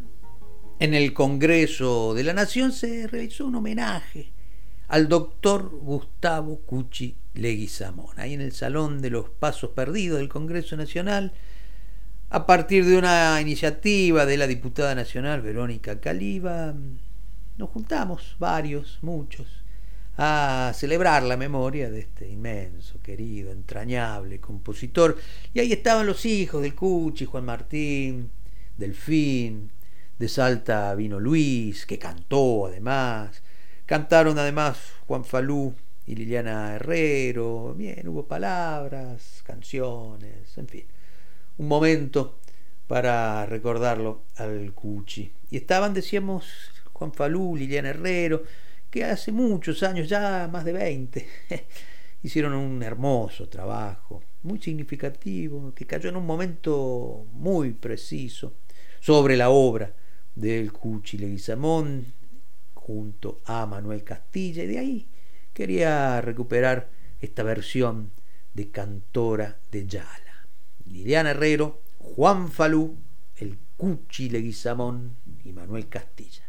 en el Congreso de la Nación se realizó un homenaje al doctor Gustavo Cuchi Leguizamón, ahí en el Salón de los Pasos Perdidos del Congreso Nacional, a partir de una iniciativa de la diputada nacional Verónica Caliba, nos juntamos varios, muchos, a celebrar la memoria de este inmenso, querido, entrañable compositor. Y ahí estaban los hijos del Cuchi, Juan Martín, Delfín, de Salta vino Luis, que cantó además. Cantaron además Juan Falú y Liliana Herrero. Bien, hubo palabras, canciones, en fin. Un momento para recordarlo al Cuchi. Y estaban, decíamos, Juan Falú, Liliana Herrero, que hace muchos años, ya más de 20, hicieron un hermoso trabajo, muy significativo, que cayó en un momento muy preciso sobre la obra del Cuchi Leguizamón junto a Manuel Castilla, y de ahí quería recuperar esta versión de Cantora de Yala. Liliana Herrero, Juan Falú, el Cuchi Leguizamón y Manuel Castilla.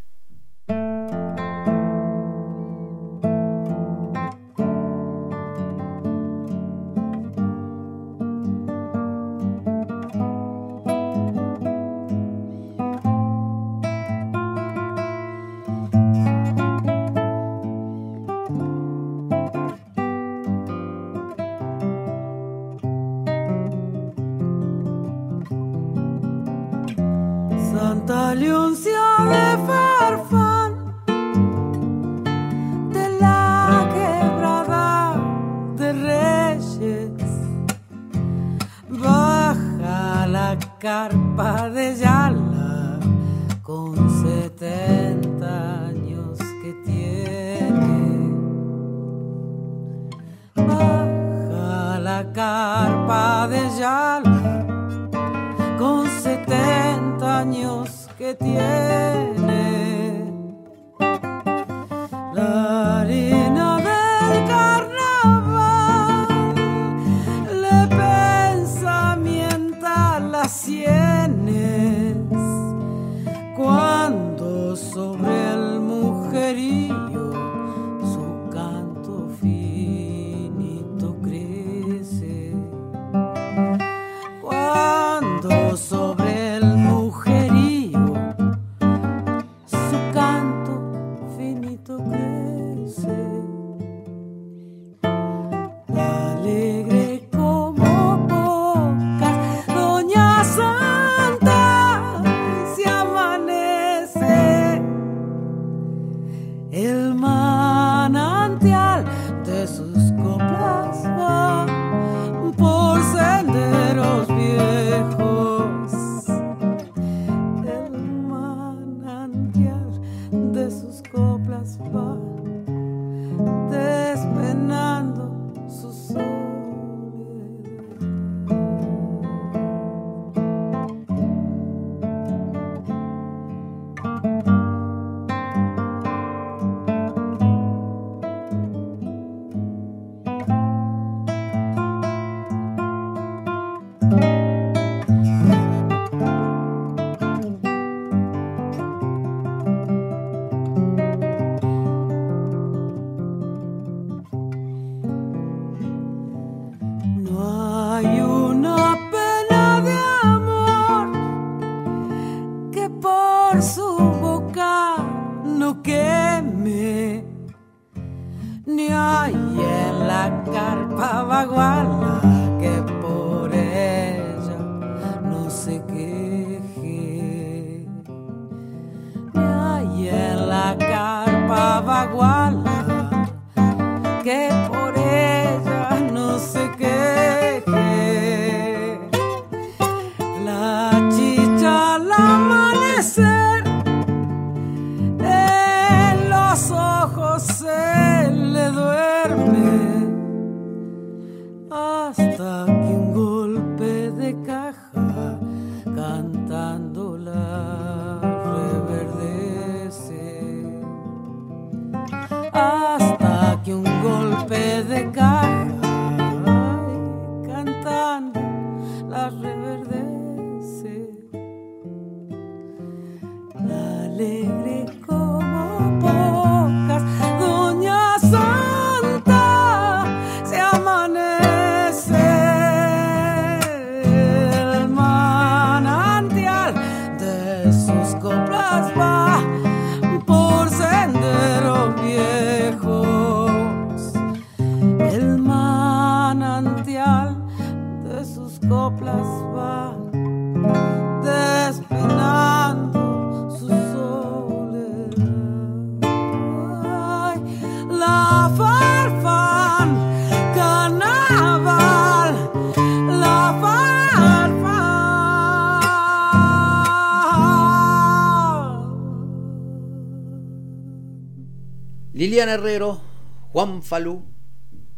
Herrero, Juan Falú,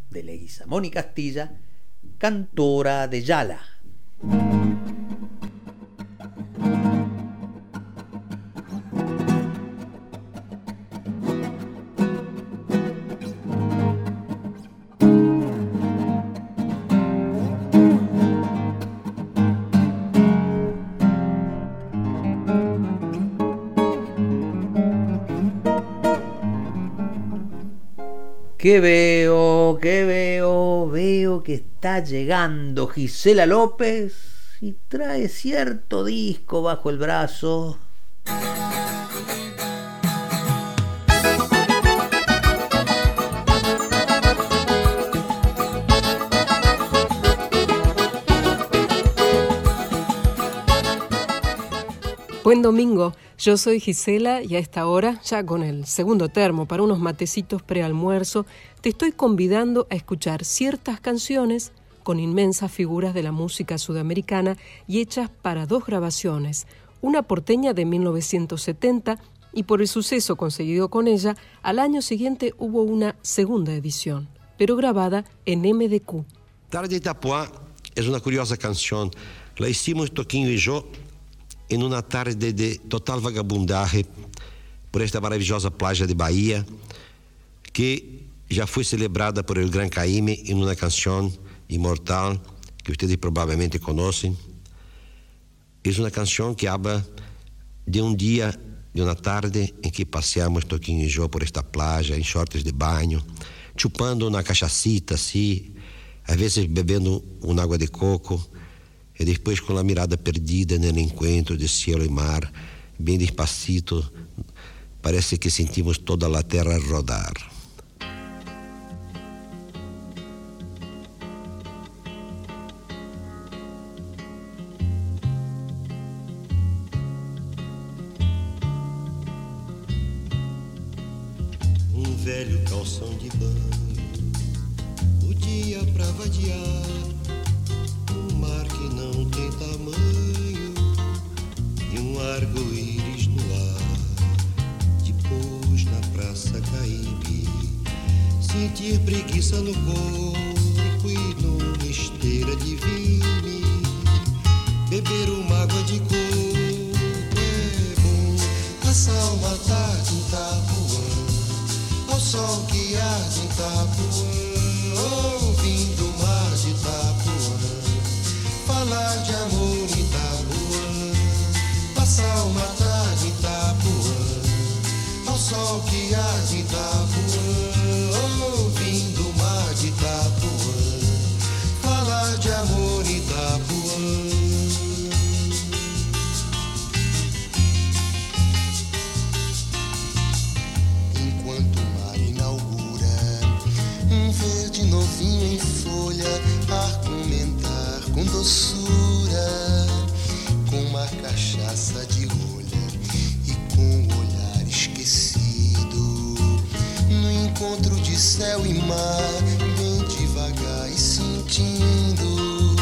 de Leguizamón y Castilla, cantora de Yala. ¿Qué veo? ¿Qué veo? Veo que está llegando Gisela López y trae cierto disco bajo el brazo. Buen domingo, yo soy Gisela y a esta hora, ya con el segundo termo para unos matecitos prealmuerzo, te estoy convidando a escuchar ciertas canciones con inmensas figuras de la música sudamericana y hechas para dos grabaciones, una porteña de 1970 y por el suceso conseguido con ella, al año siguiente hubo una segunda edición, pero grabada en MDQ. Tarde de Itapuá es una curiosa canción. La hicimos Toquinho y yo em uma tarde de total vagabundagem por esta maravilhosa playa de Bahia, que já foi celebrada por El Gran Caime em uma canção imortal que vocês provavelmente conhecem. É uma canção que habla de um dia, de uma tarde em que passeamos Toquinho e Jô por esta playa, em shorts de banho, chupando uma cachacita assim, às vezes bebendo uma água de coco, e depois com a mirada perdida no encontro de cielo e mar, bem despacito, parece que sentimos toda a terra rodar. Um velho calção de sentir preguiça no corpo e numa esteira de vime, beber uma água de coco é bom, passar uma tarde em Itapuã ao sol que arde em Itapuã, ouvindo o mar de Itapuã, falar de amor em Itapuã, passar uma tarde em Itapuã, ao sol que arde em Itapuã, amor Itapuã. enquanto o mar inaugura um verde novinho em folha, argumentar com doçura, com uma cachaça de rolha e com o olhar esquecido, no encontro de céu e mar, bem devagar sentindo.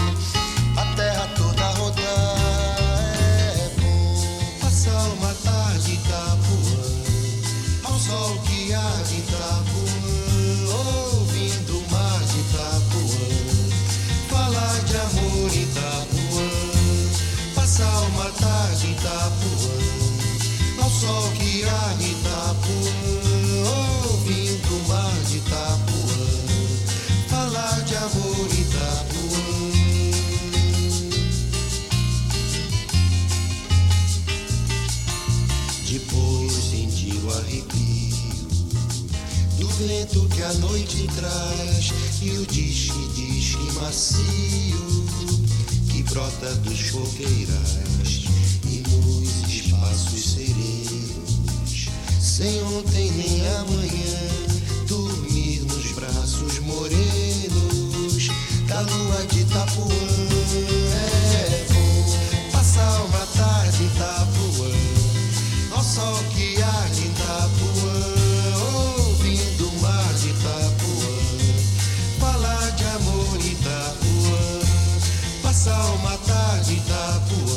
A terra toda rodar. É bom passar uma tarde Itapuã ao sol que arde em Itapuã, ouvindo o mar de Itapuã, falar de amor Itapuã, passar uma tarde Itapuã, ao sol que arde em Itapuã, do vento que a noite traz e o disque-disque macio que brota dos coqueirais e nos espaços serenos, sem ontem nem amanhã, dormir nos braços morenos da lua de Itapuã. É bom passar uma tarde em Itapuã ao sol que Itapuã,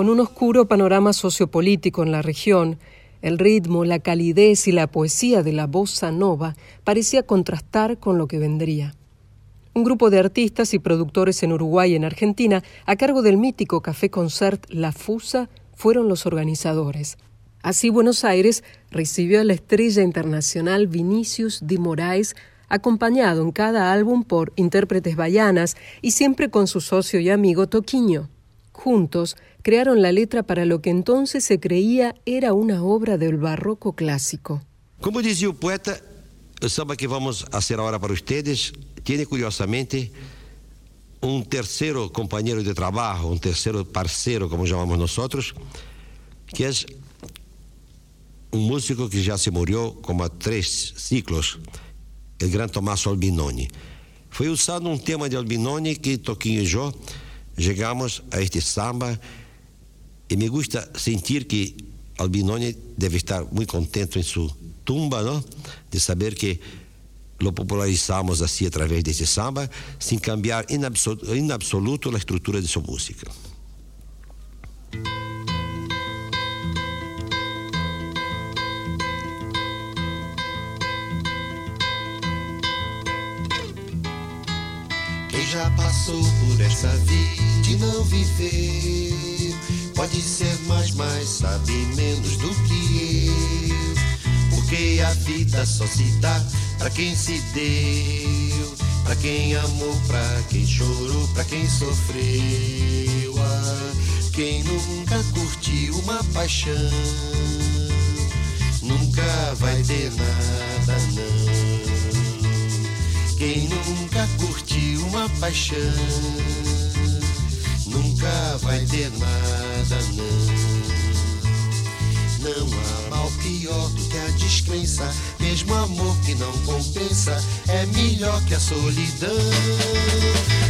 Con un oscuro panorama sociopolítico en la región, el ritmo, la calidez y la poesía de la bossa nova parecía contrastar con lo que vendría. Un grupo de artistas y productores en Uruguay y en Argentina, a cargo del mítico Café Concert La Fusa, fueron los organizadores. Así Buenos Aires recibió a la estrella internacional Vinicius de Moraes, acompañado en cada álbum por intérpretes bayanas y siempre con su socio y amigo Toquiño juntos crearon la letra para lo que entonces se creía era una obra del barroco clásico. Como dizia o poeta, o samba que vamos fazer agora para ustedes tem curiosamente um terceiro companheiro de trabalho, um terceiro parceiro, como chamamos nós, que é um músico que já se morreu como há três ciclos, o grande Tommaso Albinoni. Foi usado um tema de Albinoni que Toquinho e eu chegamos a este samba e me gusta sentir que Albinoni deve estar muito contente em sua tumba, não? De saber que lo popularizamos assim através desse samba, sem cambiar em absoluto, em absoluto a estrutura de sua música. Já passou por essa vida e não viveu, pode ser mais, mas sabe menos do que eu. Porque a vida só se dá pra quem se deu, pra quem amou, pra quem chorou, pra quem sofreu. Ah, quem nunca curtiu uma paixão, nunca vai ter nada, não. Quem nunca curtiu uma paixão nunca vai ter nada, não. Não há mal pior do que a descrença, mesmo amor que não compensa é melhor que a solidão.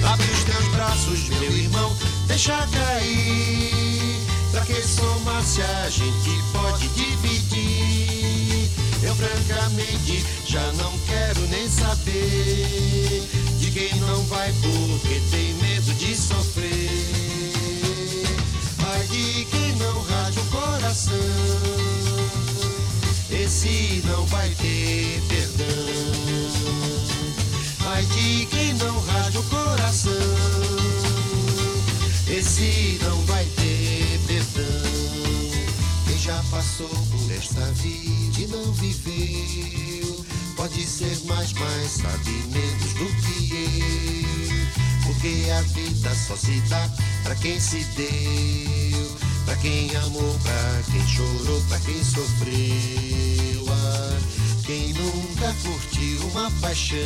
Abre os teus braços, meu irmão, deixa cair. Pra que somar se a gente pode dividir? Eu francamente já não quero nem saber de quem não vai porque tem medo de sofrer. Ai de quem não rasga o coração, esse não vai ter perdão. Ai de quem não rasga o coração, esse não vai ter já passou por esta vida e não viveu, pode ser mais, mas sabe menos do que eu. Porque a vida só se dá pra quem se deu, pra quem amou, pra quem chorou, pra quem sofreu. Ah, quem nunca curtiu uma paixão,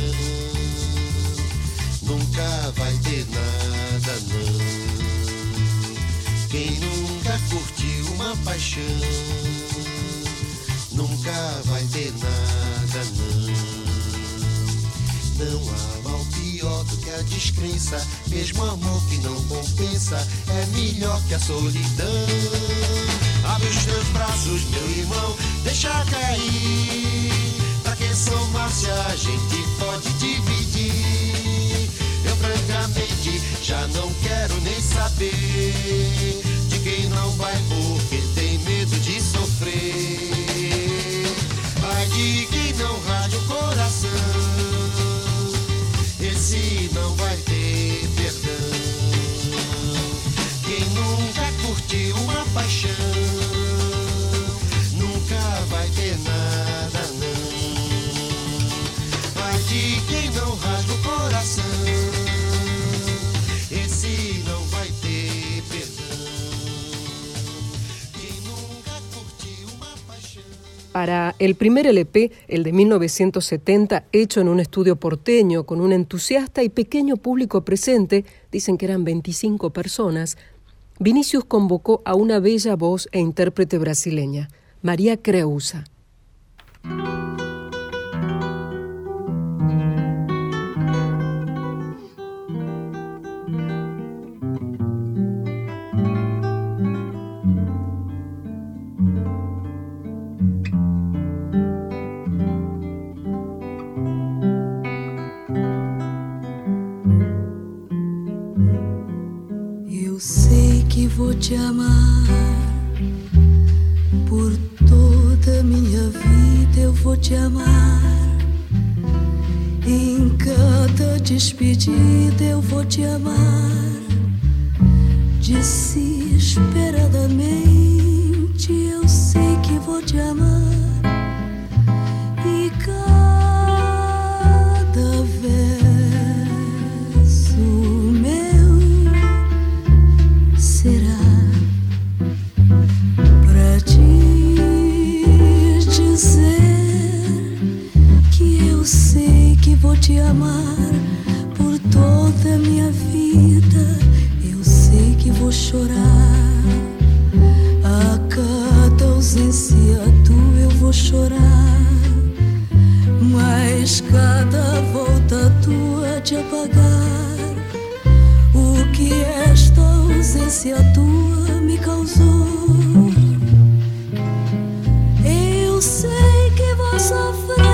nunca vai ter nada, não. Quem nunca curtiu uma paixão nunca vai ter nada, não. Não há mal pior do que a descrença, mesmo amor que não compensa é melhor que a solidão. Abre os teus braços, meu irmão, deixa cair. Pra que somar se a gente pode dividir? Francamente já não quero nem saber de quem não vai porque tem medo de sofrer. Ai de quem não rasga o coração, esse não vai ter perdão. Quem nunca curtiu uma paixão, Para el primer LP, el de 1970, hecho en un estudio porteño con un entusiasta y pequeño público presente, dicen que eran 25 personas, Vinicius convocó a una bella voz e intérprete brasileña, María Creusa. Vou te amar por toda minha vida. Eu vou te amar em cada despedida. Eu vou te amar desesperadamente. Eu sei que vou te amar vou te amar por toda a minha vida. Eu sei que vou chorar. A cada ausência tua eu vou chorar. Mas cada volta tua te apagar. O que esta ausência tua me causou. Eu sei que vou sofrer.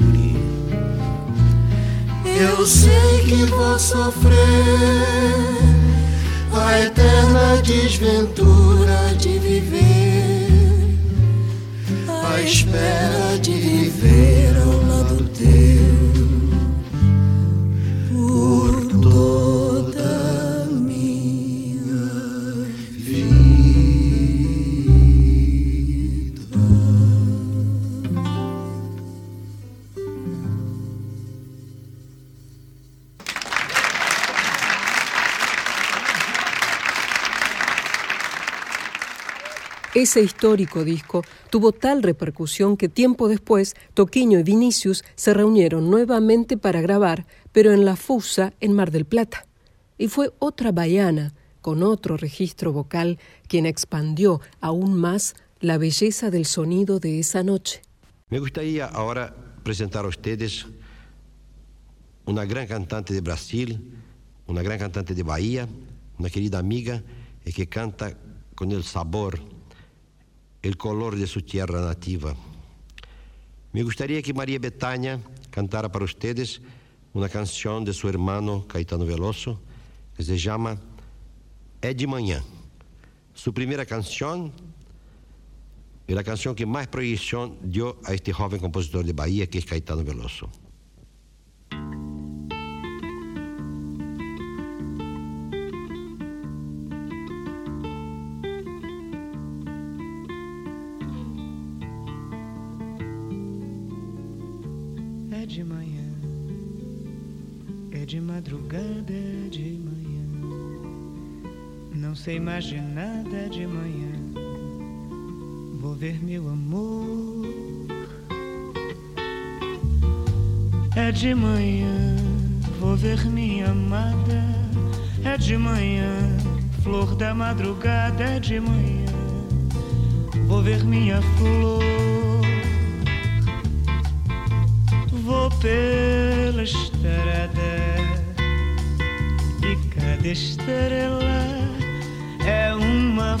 Eu sei que vou sofrer a eterna desventura de viver, a espera de viver Ese histórico disco tuvo tal repercusión que tiempo después Toquiño y Vinicius se reunieron nuevamente para grabar, pero en la Fusa en Mar del Plata. Y fue otra baiana, con otro registro vocal, quien expandió aún más la belleza del sonido de esa noche. Me gustaría ahora presentar a ustedes una gran cantante de Brasil, una gran cantante de Bahía, una querida amiga y que canta con el sabor, el color de su tierra nativa. Me gustaría que María Betania cantara para ustedes una canción de su hermano Caetano Veloso, que se llama É de Manhã. Su primera canción y la canción que más proyección dio a este joven compositor de Bahía, que es Caetano Veloso. Madrugada, de manhã. Não sei mais de nada de manhã. Vou ver meu amor. É de manhã, vou ver minha amada. É de manhã, flor da madrugada. É de manhã, vou ver minha flor. Vou pela estrada cada estrela é uma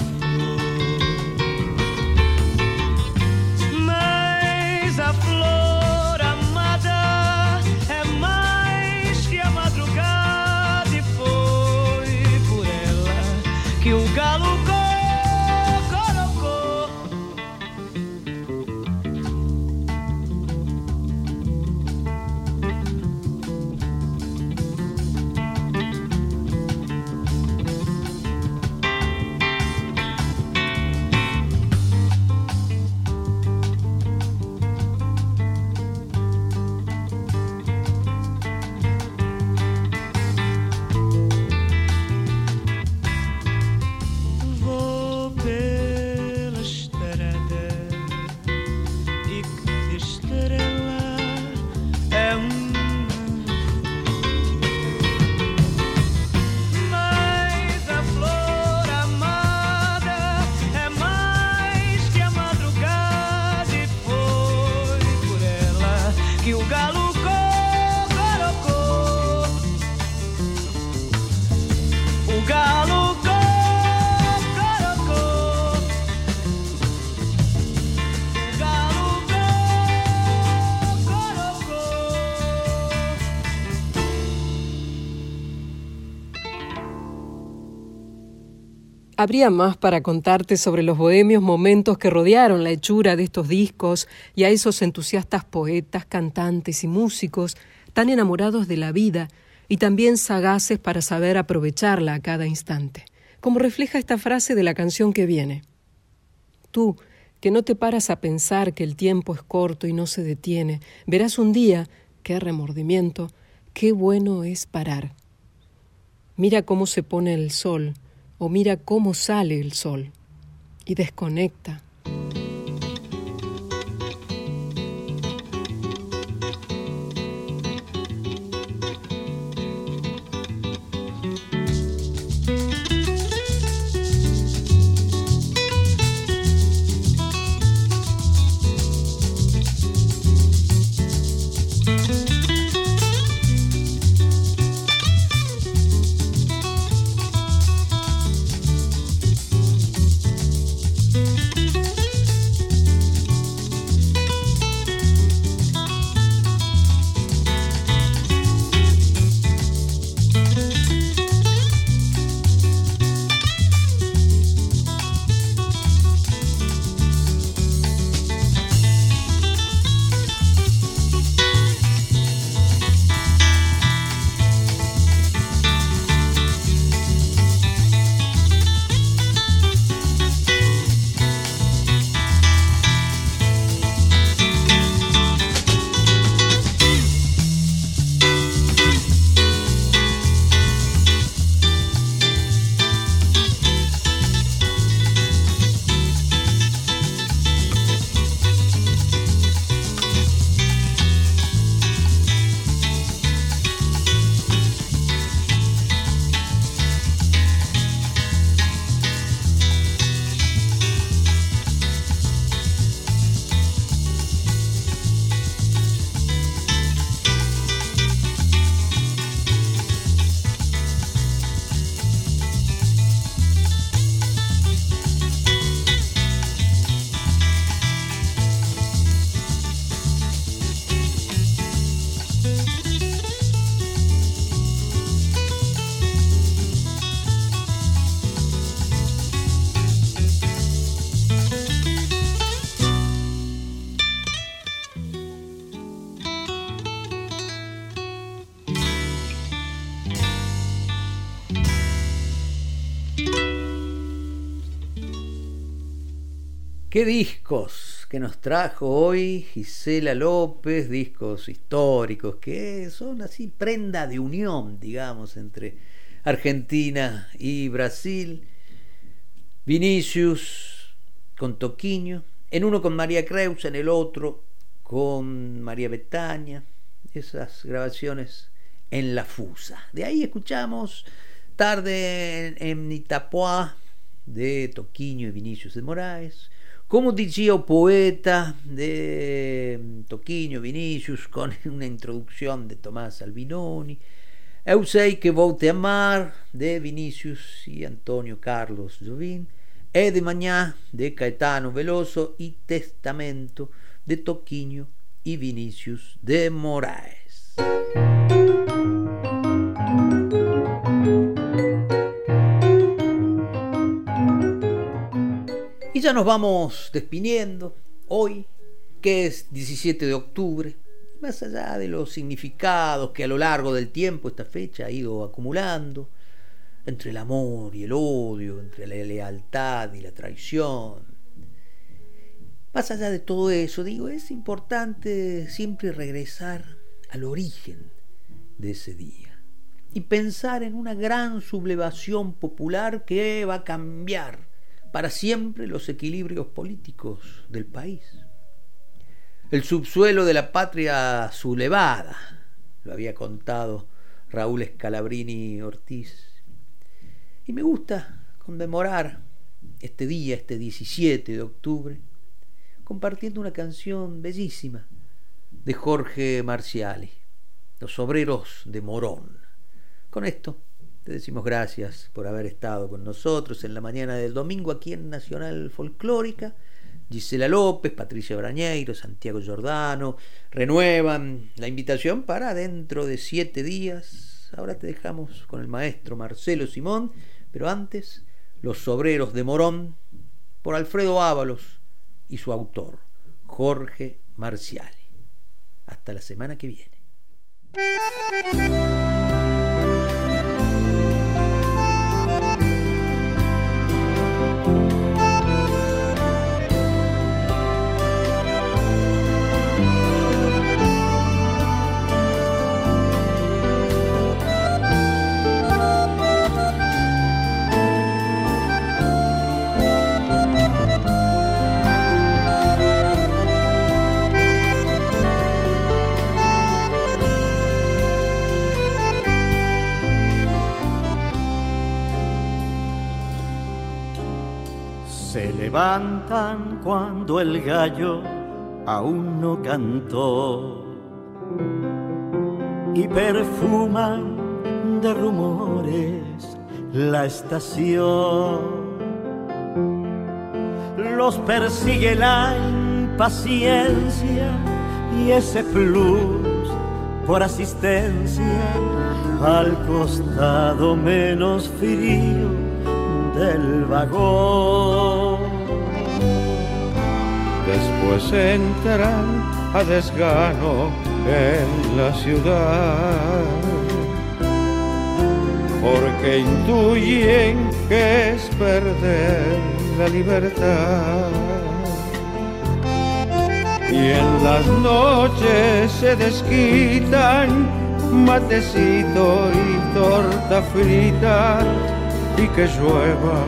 Habría más para contarte sobre los bohemios momentos que rodearon la hechura de estos discos y a esos entusiastas poetas, cantantes y músicos tan enamorados de la vida y también sagaces para saber aprovecharla a cada instante, como refleja esta frase de la canción que viene. Tú, que no te paras a pensar que el tiempo es corto y no se detiene, verás un día, qué remordimiento, qué bueno es parar. Mira cómo se pone el sol, o mira cómo sale el sol, y desconecta. ¿Qué discos que nos trajo hoy Gisela López? Discos históricos que son así prenda de unión, digamos, entre Argentina y Brasil. Vinicius con Toquiño, en uno con María Creus, en el otro con María Betania. Esas grabaciones en la Fusa. De ahí escuchamos Tarde en, en de Toquiño y Vinicius de Moraes como decía o poeta de Toquinho Vinicius con una introducción de Tomás Albinoni, Eu sei que vou amar de Vinicius y Antonio Carlos Jobim, E de Mañá de Caetano Veloso y Testamento de Toquinho y Vinicius de Moraes. Ya nos vamos despidiendo hoy, que es 17 de octubre, más allá de los significados que a lo largo del tiempo esta fecha ha ido acumulando, entre el amor y el odio, entre la lealtad y la traición. Más allá de todo eso, digo, es importante siempre regresar al origen de ese día y pensar en una gran sublevación popular que va a cambiar para siempre los equilibrios políticos del país. El subsuelo de la patria sublevada, lo había contado Raúl Scalabrini Ortiz. Y me gusta conmemorar este día, este 17 de octubre, compartiendo una canción bellísima de Jorge Marciali, Los Obreros de Morón. Con esto te decimos gracias por haber estado con nosotros en la mañana del domingo aquí en Nacional Folclórica. Gisela López, Patricia Brañeiro, Santiago Giordano renuevan la invitación para dentro de siete días. Ahora te dejamos con el maestro Marcelo Simón, pero antes Los obreros de Morón, por Alfredo Ábalos y su autor, Jorge Marciali. Hasta la semana que viene. Levantan cuando el gallo aún no cantó y perfuman de rumores la estación. Los persigue la impaciencia y ese plus por asistencia al costado menos frío del vagón. Después entran a desgano en la ciudad, porque intuyen que es perder la libertad. Y en las noches se desquitan matecito y torta frita y que llueva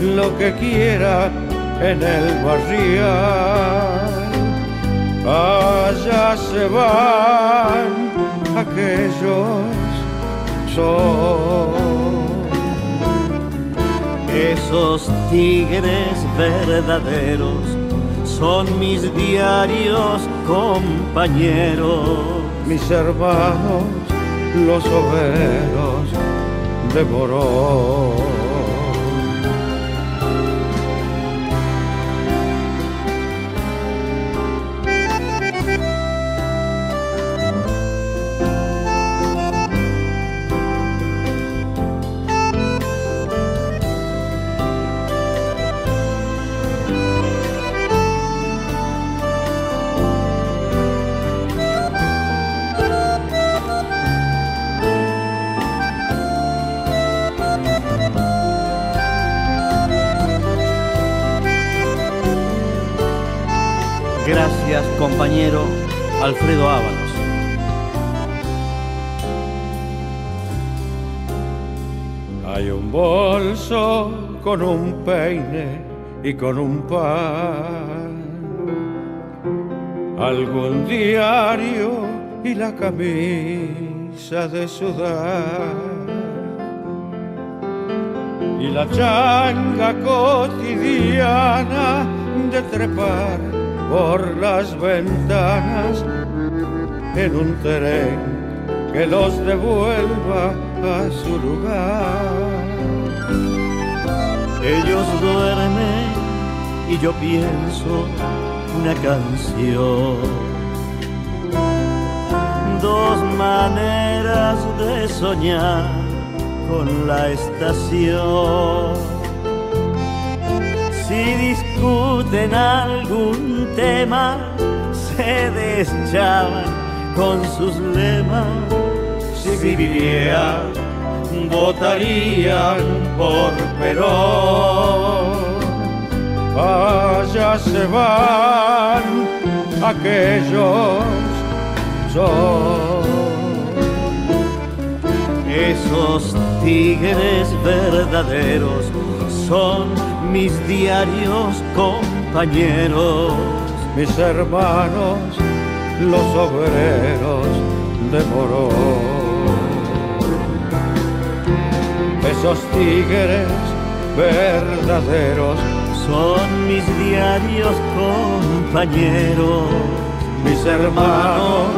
lo que quiera en el barrial. Allá se van aquellos son Esos tigres verdaderos son mis diarios compañeros. mis hermanos, los obreros de Morón. Alfredo Ábalos. Hay un bolso con un peine y con un pan, algún diario y la camisa de sudar, y la changa cotidiana de trepar por las ventanas en un tren que los devuelva a su lugar. Ellos duermen y yo pienso una canción. Dos maneras de soñar con la estación. Si discuten algún tema, se deschaban con sus lemas. Si vivieran, votarían por Perón. Allá se van aquellos son. Esos tigres verdaderos son mis diarios compañeros. mis hermanos, los obreros de Morón. Esos tigres verdaderos son mis diarios compañeros. mis hermanos,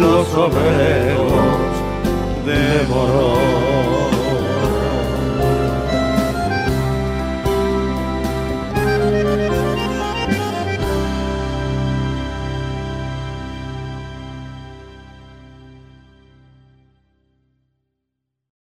los obreros de Morón.